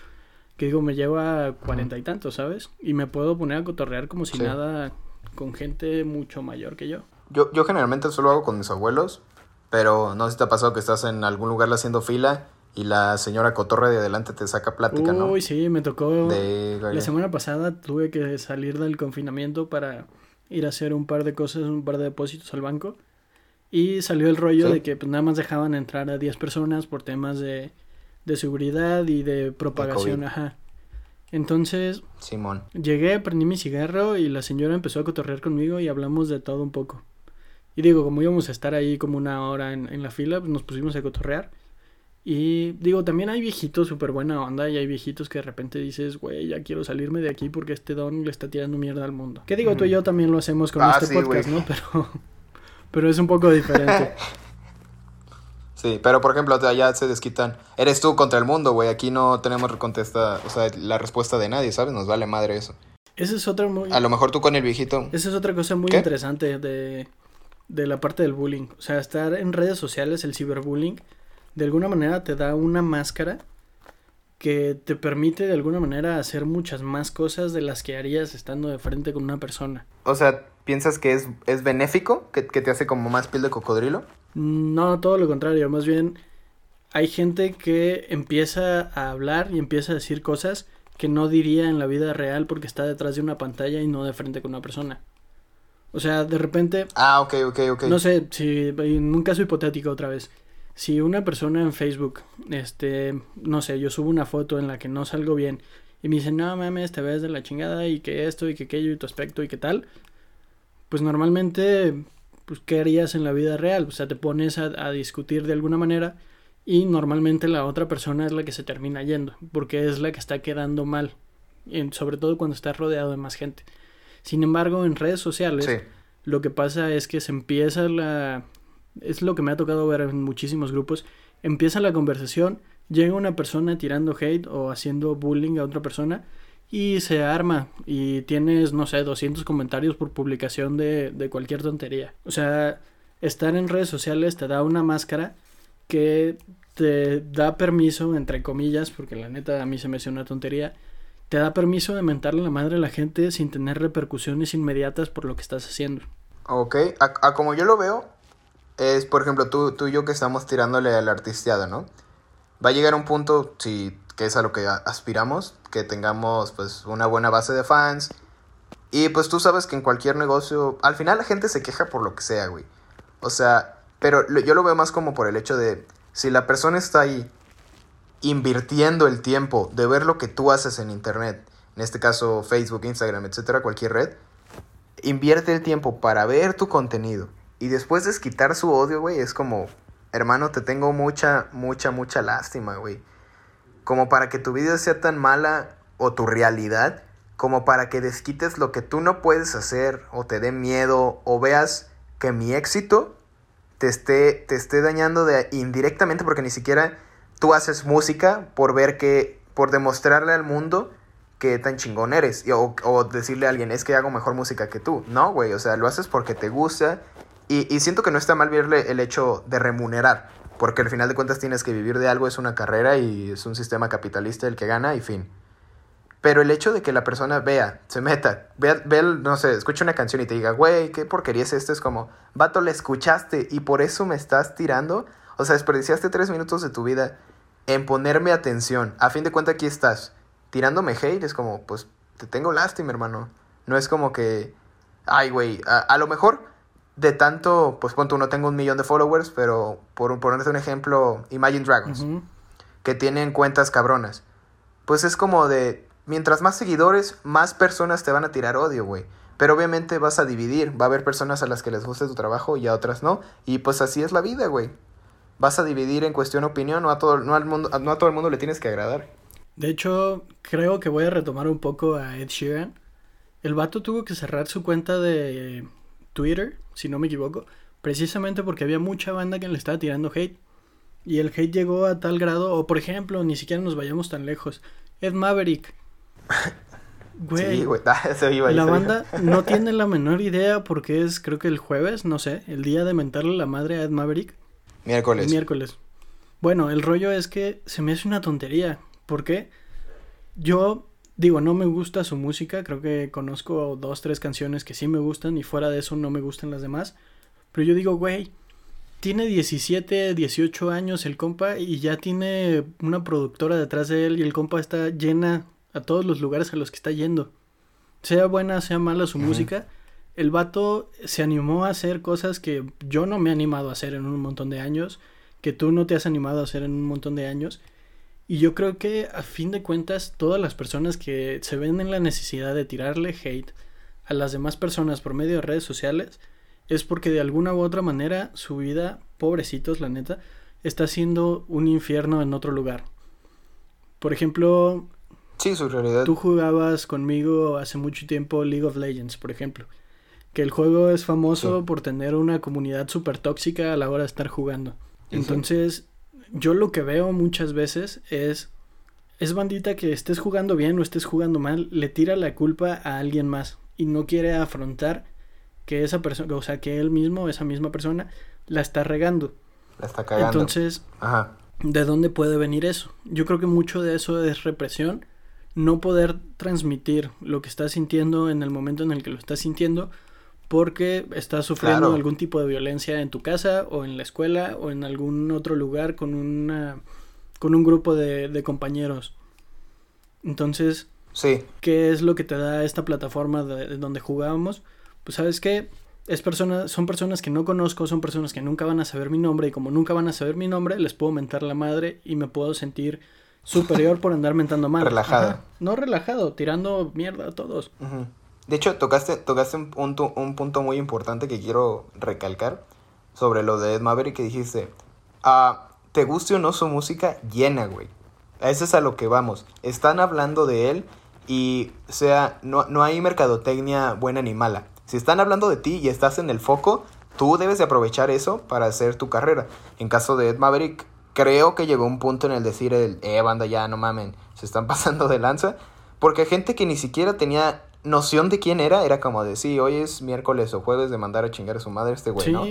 que digo, me lleva cuarenta y tantos, ¿sabes? Y me puedo poner a cotorrear como si nada con gente mucho mayor que yo. yo. Yo generalmente solo hago con mis abuelos, pero no sé si te ha pasado que estás en algún lugar haciendo fila y la señora cotorre de adelante te saca plática, ¿no? Uy, sí, me tocó. La semana pasada tuve que salir del confinamiento para ir a hacer un par de cosas, un par de depósitos al banco. Y salió el rollo de que pues, nada más dejaban entrar a 10 personas por temas de de seguridad y de propagación, ajá. Entonces, Simón. Llegué, prendí mi cigarro y la señora empezó a cotorrear conmigo y hablamos de todo un poco. Y digo, como íbamos a estar ahí como una hora en, en la fila, pues nos pusimos a cotorrear. Y digo, también hay viejitos súper buena onda y hay viejitos que de repente dices, güey, ya quiero salirme de aquí porque este don le está tirando mierda al mundo. ¿Qué digo? Tú y yo también lo hacemos con ah, este podcast, ¿no? Pero, pero es un poco diferente. Sí, pero por ejemplo, allá se desquitan. Eres tú contra el mundo, güey. Aquí no tenemos contesta, o sea, la respuesta de nadie, ¿sabes? Nos vale madre eso. Esa es otra muy... A lo mejor tú con el viejito. Esa es otra cosa muy interesante de, de la parte del bullying. O sea, estar en redes sociales, el ciberbullying, de alguna manera te da una máscara que te permite de alguna manera hacer muchas más cosas de las que harías estando de frente con una persona. O sea, ¿piensas que es, es benéfico? ¿Que, ¿Que te hace como más piel de cocodrilo? No, todo lo contrario, más bien hay gente que empieza a hablar y empieza a decir cosas que no diría en la vida real porque está detrás de una pantalla y no de frente con una persona. O sea, de repente... Ah, ok, ok, ok. No sé, si en un caso hipotético otra vez. Si una persona en Facebook, este, no sé, yo subo una foto en la que no salgo bien y me dicen, no mames, te ves de la chingada y que esto y que aquello y tu aspecto y que tal, pues normalmente pues, ¿qué harías en la vida real? O sea, te pones a, discutir de alguna manera y normalmente la otra persona es la que se termina yendo, porque es la que está quedando mal, sobre todo cuando estás rodeado de más gente. Sin embargo, en redes sociales, lo que pasa es que se empieza la... Es lo que me ha tocado ver en muchísimos grupos. Empieza la conversación, llega una persona tirando hate o haciendo bullying a otra persona y se arma y tienes, no sé, 200 comentarios por publicación de, de cualquier tontería. O sea, estar en redes sociales te da una máscara que te da permiso, entre comillas, porque la neta a mí se me hace una tontería, te da permiso de mentarle la madre a la gente sin tener repercusiones inmediatas por lo que estás haciendo. Ok, a, como yo lo veo, es por ejemplo tú, tú y yo que estamos tirándole al artisteado, ¿no? Va a llegar un punto, si, que es a lo que aspiramos, que tengamos pues una buena base de fans. Y pues tú sabes que en cualquier negocio, al final la gente se queja por lo que sea, güey. O sea, pero yo lo veo más como por el hecho de, si la persona está ahí invirtiendo el tiempo de ver lo que tú haces en Internet, en este caso Facebook, Instagram, etcétera, cualquier red, invierte el tiempo para ver tu contenido y después desquitar su odio, güey, es como, hermano, te tengo mucha, mucha, mucha lástima, güey. Como para que tu vida sea tan mala o tu realidad, como para que desquites lo que tú no puedes hacer o te dé miedo o veas que mi éxito te esté, te esté dañando de, indirectamente porque ni siquiera tú haces música por ver que, por demostrarle al mundo que tan chingón eres. o, o, decirle a alguien, es que hago mejor música que tú. No, güey, o sea, lo haces porque te gusta. Y, y, siento que no está mal verle el hecho de remunerar. Porque al final de cuentas tienes que vivir de algo, es una carrera y es un sistema capitalista el que gana y fin. Pero el hecho de que la persona vea, se meta, vea, no sé, escucha una canción y te diga, güey, qué porquería es esto, es como, vato, la escuchaste y por eso me estás tirando. O sea, desperdiciaste tres minutos de tu vida en ponerme atención. A fin de cuentas, aquí estás, tirándome hate. Es como, pues, te tengo lástima, hermano. No es como que, ay, güey, a, lo mejor de tanto, pues, punto, no tengo un millón de followers, pero por ponerte un ejemplo, Imagine Dragons, que tienen cuentas cabronas. Pues es como de, mientras más seguidores, más personas te van a tirar odio, güey. Pero obviamente vas a dividir. Va a haber personas a las que les guste tu trabajo y a otras no. Y pues así es la vida, güey. Vas a dividir en cuestión opinión, no a todo, no al mundo, no a todo el mundo le tienes que agradar. De hecho, creo que voy a retomar un poco a Ed Sheeran. El vato tuvo que cerrar su cuenta de Twitter, si no me equivoco, precisamente porque había mucha banda que le estaba tirando hate. Y el hate llegó a tal grado, o por ejemplo, ni siquiera nos vayamos tan lejos. Ed Maverick Güey, la banda no tiene la menor idea porque es, creo que el jueves, no sé, el día de mentarle la madre a Ed Maverick. Miércoles. miércoles. Bueno, el rollo es que se me hace una tontería. ¿Por qué? Yo digo, no me gusta su música, creo que conozco dos, tres canciones que sí me gustan y fuera de eso no me gustan las demás. Pero yo digo, güey, tiene 17, 18 años el compa y ya tiene una productora detrás de él y el compa está llena a todos los lugares a los que está yendo. Sea buena, sea mala su música, el vato se animó a hacer cosas que yo no me he animado a hacer en un montón de años, que tú no te has animado a hacer en un montón de años. Y yo creo que a fin de cuentas todas las personas que se ven en la necesidad de tirarle hate a las demás personas por medio de redes sociales es porque de alguna u otra manera su vida, pobrecitos la neta, está siendo un infierno en otro lugar. Por ejemplo, Sí, su realidad. Tú jugabas conmigo hace mucho tiempo League of Legends, por ejemplo. Que el juego es famoso por tener una comunidad súper tóxica a la hora de estar jugando. Entonces, yo lo que veo muchas veces es. Es bandita que estés jugando bien o estés jugando mal, le tira la culpa a alguien más y no quiere afrontar que esa persona, o sea, que él mismo, esa misma persona, la está regando. La está cagando. Entonces, ¿de dónde puede venir eso? Yo creo que mucho de eso es represión no poder transmitir lo que estás sintiendo en el momento en el que lo estás sintiendo porque estás sufriendo algún tipo de violencia en tu casa o en la escuela o en algún otro lugar con una con un grupo de, compañeros. Entonces sí. qué es lo que te da esta plataforma de, donde jugábamos pues sabes qué es persona, son personas que no conozco, son personas que nunca van a saber mi nombre y como nunca van a saber mi nombre, les puedo mentar la madre y me puedo sentir superior por andar mentando mal. Relajado. No relajado, tirando mierda a todos. De hecho, tocaste, tocaste un, punto, un punto muy importante que quiero recalcar sobre lo de Ed Maverick que dijiste. Ah, te guste o no su música, llena, güey. A eso es a lo que vamos. Están hablando de él y, o sea, no, no hay mercadotecnia buena ni mala. Si están hablando de ti y estás en el foco, tú debes de aprovechar eso para hacer tu carrera. En caso de Ed Maverick, creo que llegó un punto en el decir el, eh, banda, ya no mamen, se están pasando de lanza. Porque gente que ni siquiera tenía noción de quién era, era como de, sí, hoy es miércoles o jueves de mandar a chingar a su madre este güey, ¿no?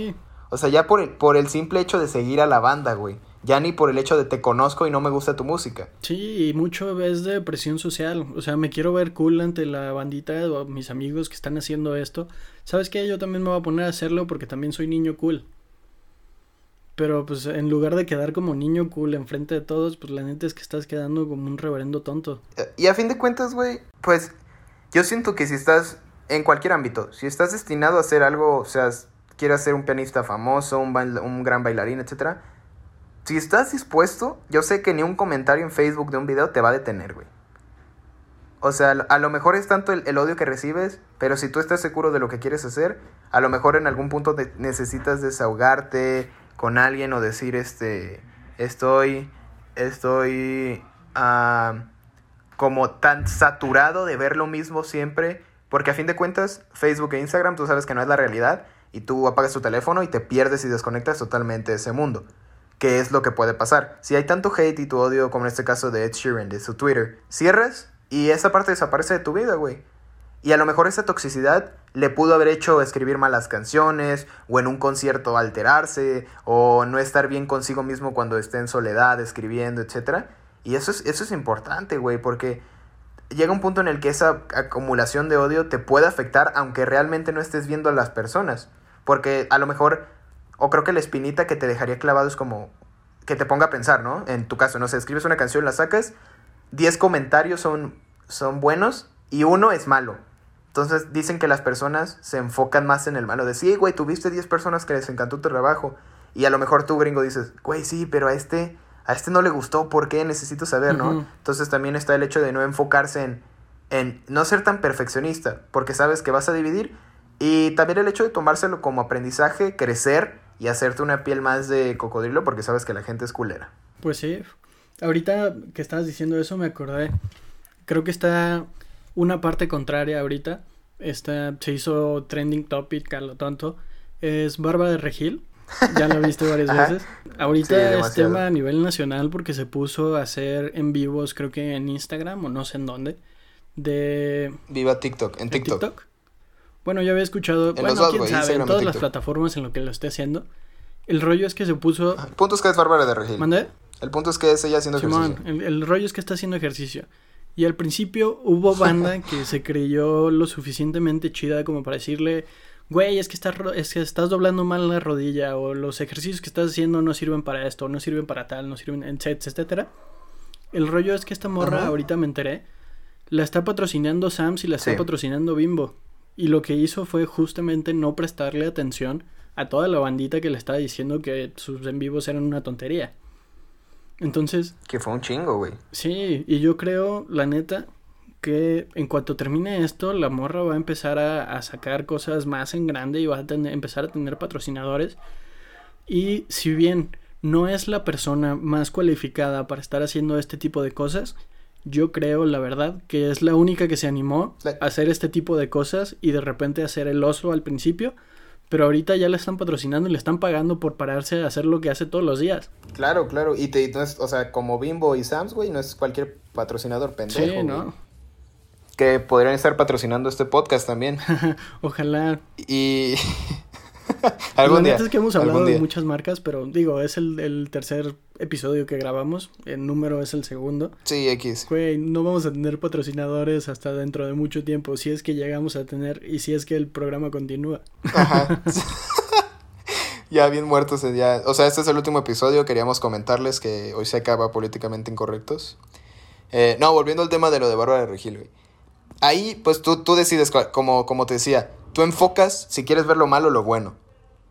O sea, ya por el, por el simple hecho de seguir a la banda, güey. Ya ni por el hecho de te conozco y no me gusta tu música. Sí, y mucho es de presión social. O sea, me quiero ver cool ante la bandita o mis amigos que están haciendo esto. ¿Sabes qué? Yo también me voy a poner a hacerlo porque también soy niño cool. Pero pues en lugar de quedar como niño cool enfrente de todos, pues la neta es que estás quedando como un reverendo tonto. Eh, y a fin de cuentas, güey, pues yo siento que si estás en cualquier ámbito, si estás destinado a hacer algo, o sea, quieres ser un pianista famoso, un, un gran bailarín, etcétera, si estás dispuesto, yo sé que ni un comentario en Facebook de un video te va a detener, güey. O sea, a lo mejor es tanto el, odio que recibes, pero si tú estás seguro de lo que quieres hacer, a lo mejor en algún punto necesitas desahogarte, con alguien o decir, este, estoy, estoy ah, como tan saturado de ver lo mismo siempre, porque a fin de cuentas, Facebook e Instagram tú sabes que no es la realidad y tú apagas tu teléfono y te pierdes y desconectas totalmente de ese mundo. ¿Qué es lo que puede pasar? Si hay tanto hate y tu odio, como en este caso de Ed Sheeran, de su Twitter, cierras y esa parte desaparece de tu vida, güey. Y a lo mejor esa toxicidad le pudo haber hecho escribir malas canciones, o en un concierto alterarse, o no estar bien consigo mismo cuando esté en soledad escribiendo, etc. Y eso es, eso es importante, güey, porque llega un punto en el que esa acumulación de odio te puede afectar aunque realmente no estés viendo a las personas. Porque a lo mejor, o creo que la espinita que te dejaría clavado es como que te ponga a pensar, ¿no? En tu caso, no sé, escribes una canción, la sacas, 10 comentarios son, son buenos y uno es malo. Entonces dicen que las personas se enfocan más en el malo. De güey, tuviste 10 personas que les encantó tu trabajo. Y a lo mejor tú, gringo, dices, güey, sí, pero a este, a este no le gustó, ¿por qué? Necesito saber, ¿no? Entonces también está el hecho de no enfocarse en, en no ser tan perfeccionista, porque sabes que vas a dividir. Y también el hecho de tomárselo como aprendizaje, crecer y hacerte una piel más de cocodrilo, porque sabes que la gente es culera. Pues sí. Ahorita que estabas diciendo eso me acordé. Creo que está una parte contraria ahorita, esta, se hizo trending topic a lo tonto, es Bárbara de Regil. Ya lo he visto varias veces. Ahorita es tema a nivel nacional porque se puso a hacer en vivos, creo que en Instagram o no sé en dónde. De. Viva TikTok, en TikTok. Bueno, yo había escuchado. bueno, quién sabe, en todas las plataformas en lo que lo esté haciendo. El rollo es que se puso. El punto es que es Bárbara de Regil. ¿Mandé? El punto es que es ella haciendo ejercicio. el rollo es que está haciendo ejercicio. Y al principio hubo banda que se creyó lo suficientemente chida como para decirle, güey, es que, estás, es que estás doblando mal la rodilla o los ejercicios que estás haciendo no sirven para esto, no sirven para tal, no sirven, etcétera. El rollo es que esta morra, ahorita me enteré, la está patrocinando Sams y la está patrocinando Bimbo. Y lo que hizo fue justamente no prestarle atención a toda la bandita que le estaba diciendo que sus en vivos eran una tontería. Entonces... Que fue un chingo, güey. Sí, y yo creo, la neta, que en cuanto termine esto, la morra va a empezar a, sacar cosas más en grande y va a empezar a tener patrocinadores. Y si bien no es la persona más cualificada para estar haciendo este tipo de cosas, yo creo, la verdad, que es la única que se animó a hacer este tipo de cosas y de repente hacer el oso al principio pero ahorita ya le están patrocinando y le están pagando por pararse a hacer lo que hace todos los días. Claro, claro. Y te, o sea, como Bimbo y Sam's, güey, no es cualquier patrocinador pendejo. Sí, ¿no? Que podrían estar patrocinando este podcast también. Ojalá. Y. algún día. es que hemos hablado de muchas marcas, pero digo, es el, el, tercer episodio que grabamos. El número es el segundo. Sí, X. Güey, no vamos a tener patrocinadores hasta dentro de mucho tiempo. Si es que llegamos a tener y si es que el programa continúa. Ajá. ya bien muertos. Ya. O sea, este es el último episodio. Queríamos comentarles que hoy se acaba políticamente incorrectos. Eh, no, volviendo al tema de lo de Bárbara de Regil, güey. Ahí, pues tú, tú decides, como, como te decía, tú enfocas si quieres ver lo malo o lo bueno.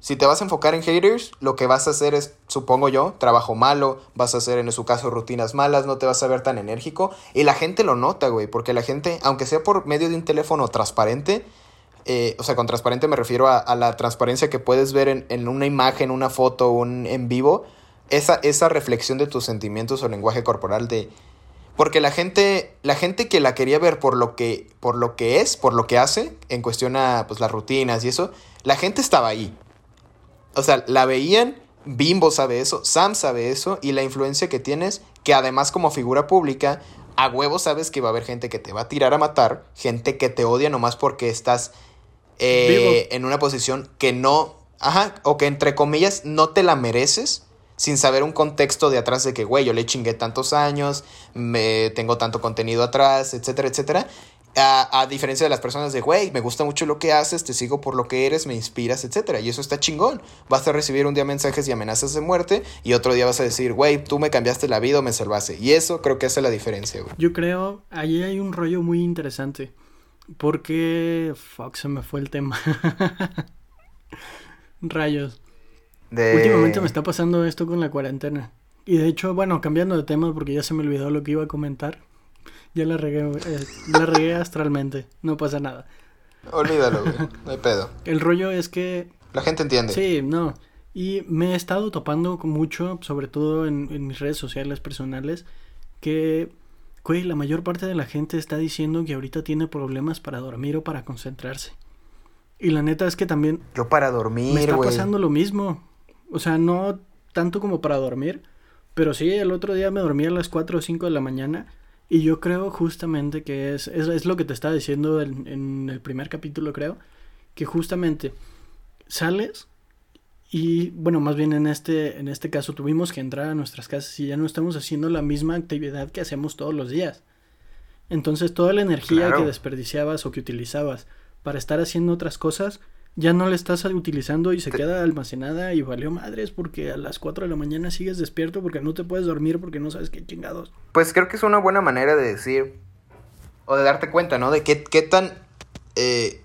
Si te vas a enfocar en haters, lo que vas a hacer es, supongo yo, trabajo malo, vas a hacer en su caso rutinas malas, no te vas a ver tan enérgico. Y la gente lo nota, güey, porque la gente, aunque sea por medio de un teléfono transparente, eh, o sea, con transparente me refiero a, la transparencia que puedes ver en, una imagen, una foto, un en vivo, esa, esa reflexión de tus sentimientos o lenguaje corporal de... Porque la gente, la gente que la quería ver por lo que, por lo que es, por lo que hace, en cuestión a pues, las rutinas y eso, la gente estaba ahí. O sea, la veían, Bimbo sabe eso, Sam sabe eso, y la influencia que tienes, que además como figura pública, a huevo sabes que va a haber gente que te va a tirar a matar, gente que te odia nomás porque estás eh, en una posición que no, ajá, o que entre comillas no te la mereces sin saber un contexto de atrás de que, güey, yo le chingué tantos años, me tengo tanto contenido atrás, etcétera, etcétera. A, a, diferencia de las personas de, güey, me gusta mucho lo que haces, te sigo por lo que eres, me inspiras, etcétera. Y eso está chingón. Vas a recibir un día mensajes y amenazas de muerte y otro día vas a decir, güey, tú me cambiaste la vida o me salvaste. Y eso creo que hace la diferencia, güey. Yo creo, ahí hay un rollo muy interesante. Porque, fuck, se me fue el tema. Rayos. Últimamente me está pasando esto con la cuarentena. Y de hecho, bueno, cambiando de tema porque ya se me olvidó lo que iba a comentar. Ya la regué, eh, la regué astralmente. No pasa nada. Olvídalo, güey. No hay pedo. El rollo es que... La gente entiende. Sí, no. Y me he estado topando mucho, sobre todo en, en mis redes sociales personales, que, güey, la mayor parte de la gente está diciendo que ahorita tiene problemas para dormir o para concentrarse. Y la neta es que también... Yo para dormir, Me está pasando lo mismo. O sea, no tanto como para dormir, pero sí, el otro día me dormí a las 4 o 5 de la mañana y yo creo justamente que es, es, lo que te estaba diciendo en, en, el primer capítulo, creo, que justamente sales y, bueno, más bien en este, en este caso tuvimos que entrar a nuestras casas y ya no estamos haciendo la misma actividad que hacemos todos los días. Entonces toda la energía que desperdiciabas o que utilizabas para estar haciendo otras cosas, ya no la estás utilizando y se queda almacenada y valió madres porque a las 4 de la mañana sigues despierto porque no te puedes dormir porque no sabes qué chingados. Pues creo que es una buena manera de decir o de darte cuenta, ¿no? De qué, qué tan... Eh,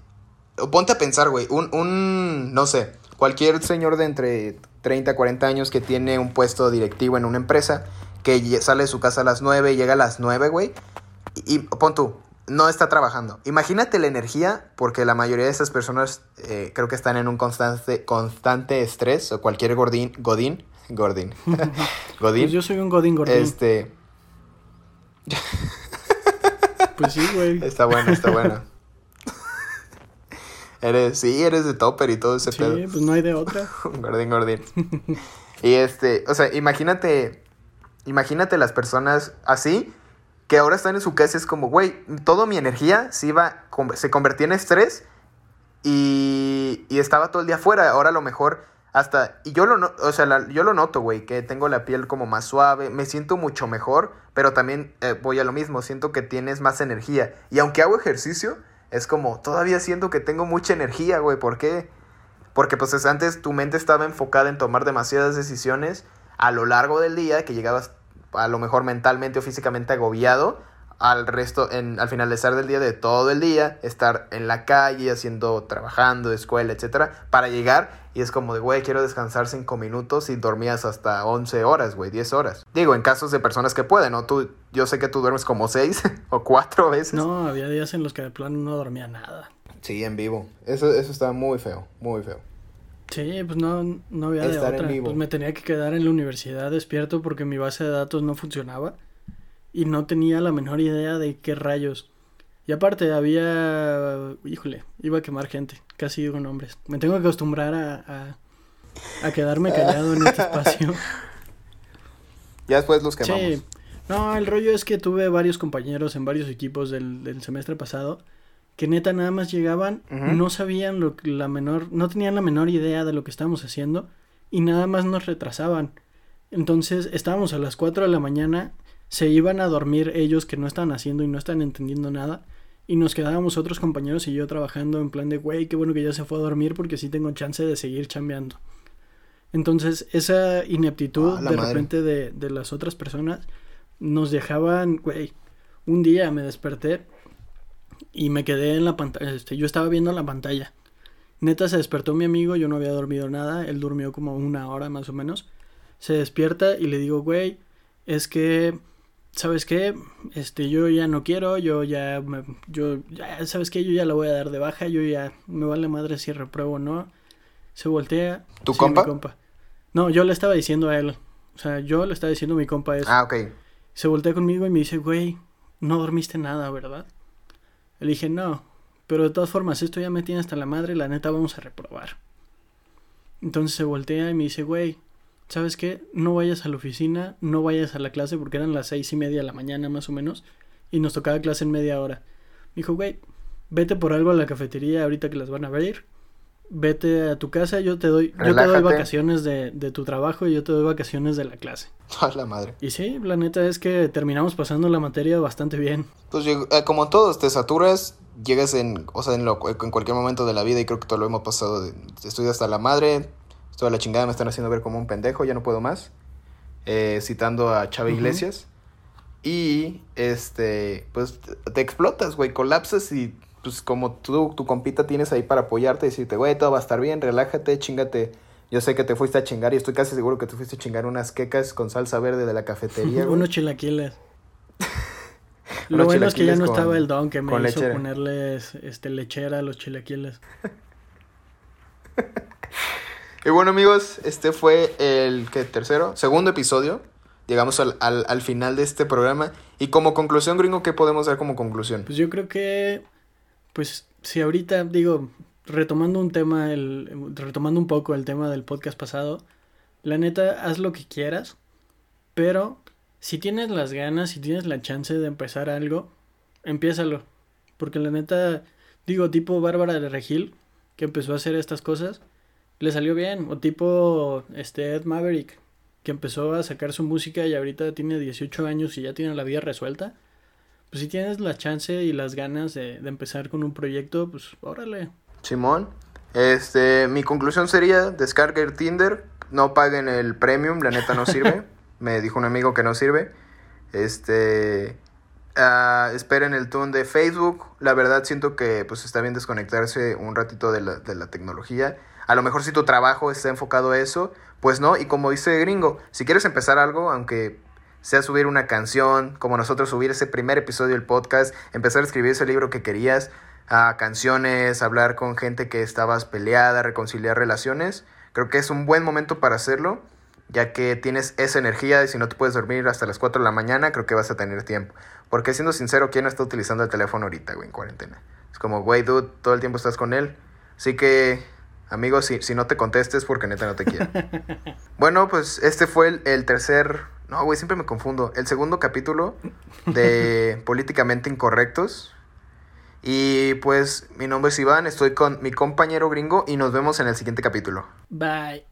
ponte a pensar, güey, un, un, no sé, cualquier señor de entre 30, 40 años que tiene un puesto directivo en una empresa, que sale de su casa a las 9 y llega a las 9, güey, y, y pon tú, no está trabajando. Imagínate la energía, porque la mayoría de esas personas eh, creo que están en un constante, constante estrés, o cualquier gordín, godín, gordín, godín. Pues yo soy un godín gordín. Este... pues sí, güey. Está bueno, está bueno. eres, sí, eres de topper y todo ese pedo. Sí, pues no hay de otra. gordín, gordín. y este, o sea, imagínate, imagínate las personas así que ahora están en su casa es como, güey, toda mi energía se iba, se convertía en estrés y, estaba todo el día afuera. Ahora a lo mejor hasta, y yo lo, o sea, yo lo noto, güey, que tengo la piel como más suave, me siento mucho mejor, pero también eh, voy a lo mismo, siento que tienes más energía. Y aunque hago ejercicio, es como, todavía siento que tengo mucha energía, güey, ¿por qué? Porque pues antes tu mente estaba enfocada en tomar demasiadas decisiones a lo largo del día, que llegabas a lo mejor mentalmente o físicamente agobiado al resto, en, al finalizar del día de todo el día, estar en la calle, haciendo, trabajando, escuela, etcétera, para llegar y es como de, güey, quiero descansar cinco minutos y dormías hasta 11 horas, güey, 10 horas. Digo, en casos de personas que pueden, ¿no? Tú, yo sé que tú duermes como 6 o 4 veces. No, había días en los que de plano no dormía nada. Sí, en vivo. Eso, eso está muy feo, muy feo. Sí, pues no, no había de otra. Pues me tenía que quedar en la universidad despierto porque mi base de datos no funcionaba y no tenía la menor idea de qué rayos. Y aparte había, híjole, iba a quemar gente, casi digo nombres. Me tengo que acostumbrar a, a, quedarme callado en este espacio. Ya después los quemamos. Sí. No, el rollo es que tuve varios compañeros en varios equipos del, del semestre pasado que neta nada más llegaban, no sabían lo la menor, no tenían la menor idea de lo que estábamos haciendo y nada más nos retrasaban. Entonces estábamos a las 4 de la mañana, se iban a dormir ellos que no estaban haciendo y no están entendiendo nada y nos quedábamos otros compañeros y yo trabajando en plan de, güey, qué bueno que ya se fue a dormir porque así tengo chance de seguir chambeando. Entonces esa ineptitud ah, de repente de, de las otras personas nos dejaban, güey, un día me desperté y me quedé en la pantalla, este, yo estaba viendo la pantalla. Neta se despertó mi amigo, yo no había dormido nada, él durmió como una hora más o menos. Se despierta y le digo, güey, es que, ¿sabes qué? Este, yo ya no quiero, yo ya, yo, ya, ¿sabes qué? Yo ya la voy a dar de baja, yo ya, me vale madre si repruebo o no. Se voltea. ¿Tu compa? compa? No, yo le estaba diciendo a él, o sea, yo le estaba diciendo a mi compa eso. Ah, ok. Se voltea conmigo y me dice, güey, no dormiste nada, ¿verdad? Le dije, no, pero de todas formas, esto ya me tiene hasta la madre, la neta vamos a reprobar. Entonces se voltea y me dice, güey, ¿sabes qué? No vayas a la oficina, no vayas a la clase porque eran las seis y media de la mañana más o menos y nos tocaba clase en media hora. Me dijo, güey, vete por algo a la cafetería ahorita que las van a ver. Vete a tu casa, yo te doy, yo te doy vacaciones de, de, tu trabajo y yo te doy vacaciones de la clase. A la madre. Y sí, la neta es que terminamos pasando la materia bastante bien. Pues eh, como todos, te saturas, llegas en, o sea, en, lo, en cualquier momento de la vida y creo que todo lo hemos pasado. estoy hasta la madre, estoy a la chingada, me están haciendo ver como un pendejo, ya no puedo más. Eh, citando a Chava Iglesias. Y, este, pues te explotas, güey, colapsas y pues como tú, tu compita tienes ahí para apoyarte y decirte, güey, todo va a estar bien, relájate, chingate. Yo sé que te fuiste a chingar y estoy casi seguro que te fuiste a chingar unas quecas con salsa verde de la cafetería. Unos chilaquiles. Lo bueno es que ya no estaba el don que me hizo ponerles este, lechera a los chilaquiles. y bueno, amigos, este fue el ¿qué, tercero, segundo episodio. Llegamos al, al, al final de este programa. Y como conclusión, gringo, ¿qué podemos dar como conclusión? Pues yo creo que pues si ahorita digo, retomando un tema, el, retomando un poco el tema del podcast pasado, la neta, haz lo que quieras, pero si tienes las ganas, si tienes la chance de empezar algo, empiézalo. Porque la neta, digo, tipo Bárbara de Regil, que empezó a hacer estas cosas, le salió bien. O tipo este Ed Maverick, que empezó a sacar su música y ahorita tiene 18 años y ya tiene la vida resuelta pues si tienes la chance y las ganas de, empezar con un proyecto, pues órale. Simón, este, mi conclusión sería, descarguen Tinder, no paguen el premium, la neta no sirve. Me dijo un amigo que no sirve. Este, uh, esperen el tune de Facebook. La verdad siento que pues está bien desconectarse un ratito de la, de la tecnología. A lo mejor si tu trabajo está enfocado a eso, pues no. Y como dice Gringo, si quieres empezar algo, aunque sea subir una canción, como nosotros subir ese primer episodio del podcast, empezar a escribir ese libro que querías, a canciones, hablar con gente que estabas peleada, reconciliar relaciones. Creo que es un buen momento para hacerlo, ya que tienes esa energía y si no te puedes dormir hasta las 4 de la mañana, creo que vas a tener tiempo. Porque siendo sincero, ¿quién no está utilizando el teléfono ahorita, güey, en cuarentena? Es como, güey, dude, todo el tiempo estás con él. Así que Amigo, si, si no te contestes porque neta no te quiero. bueno, pues este fue el, tercer... No, güey, siempre me confundo. El segundo capítulo de Políticamente Incorrectos. Y pues mi nombre es Iván, estoy con mi compañero gringo y nos vemos en el siguiente capítulo. Bye.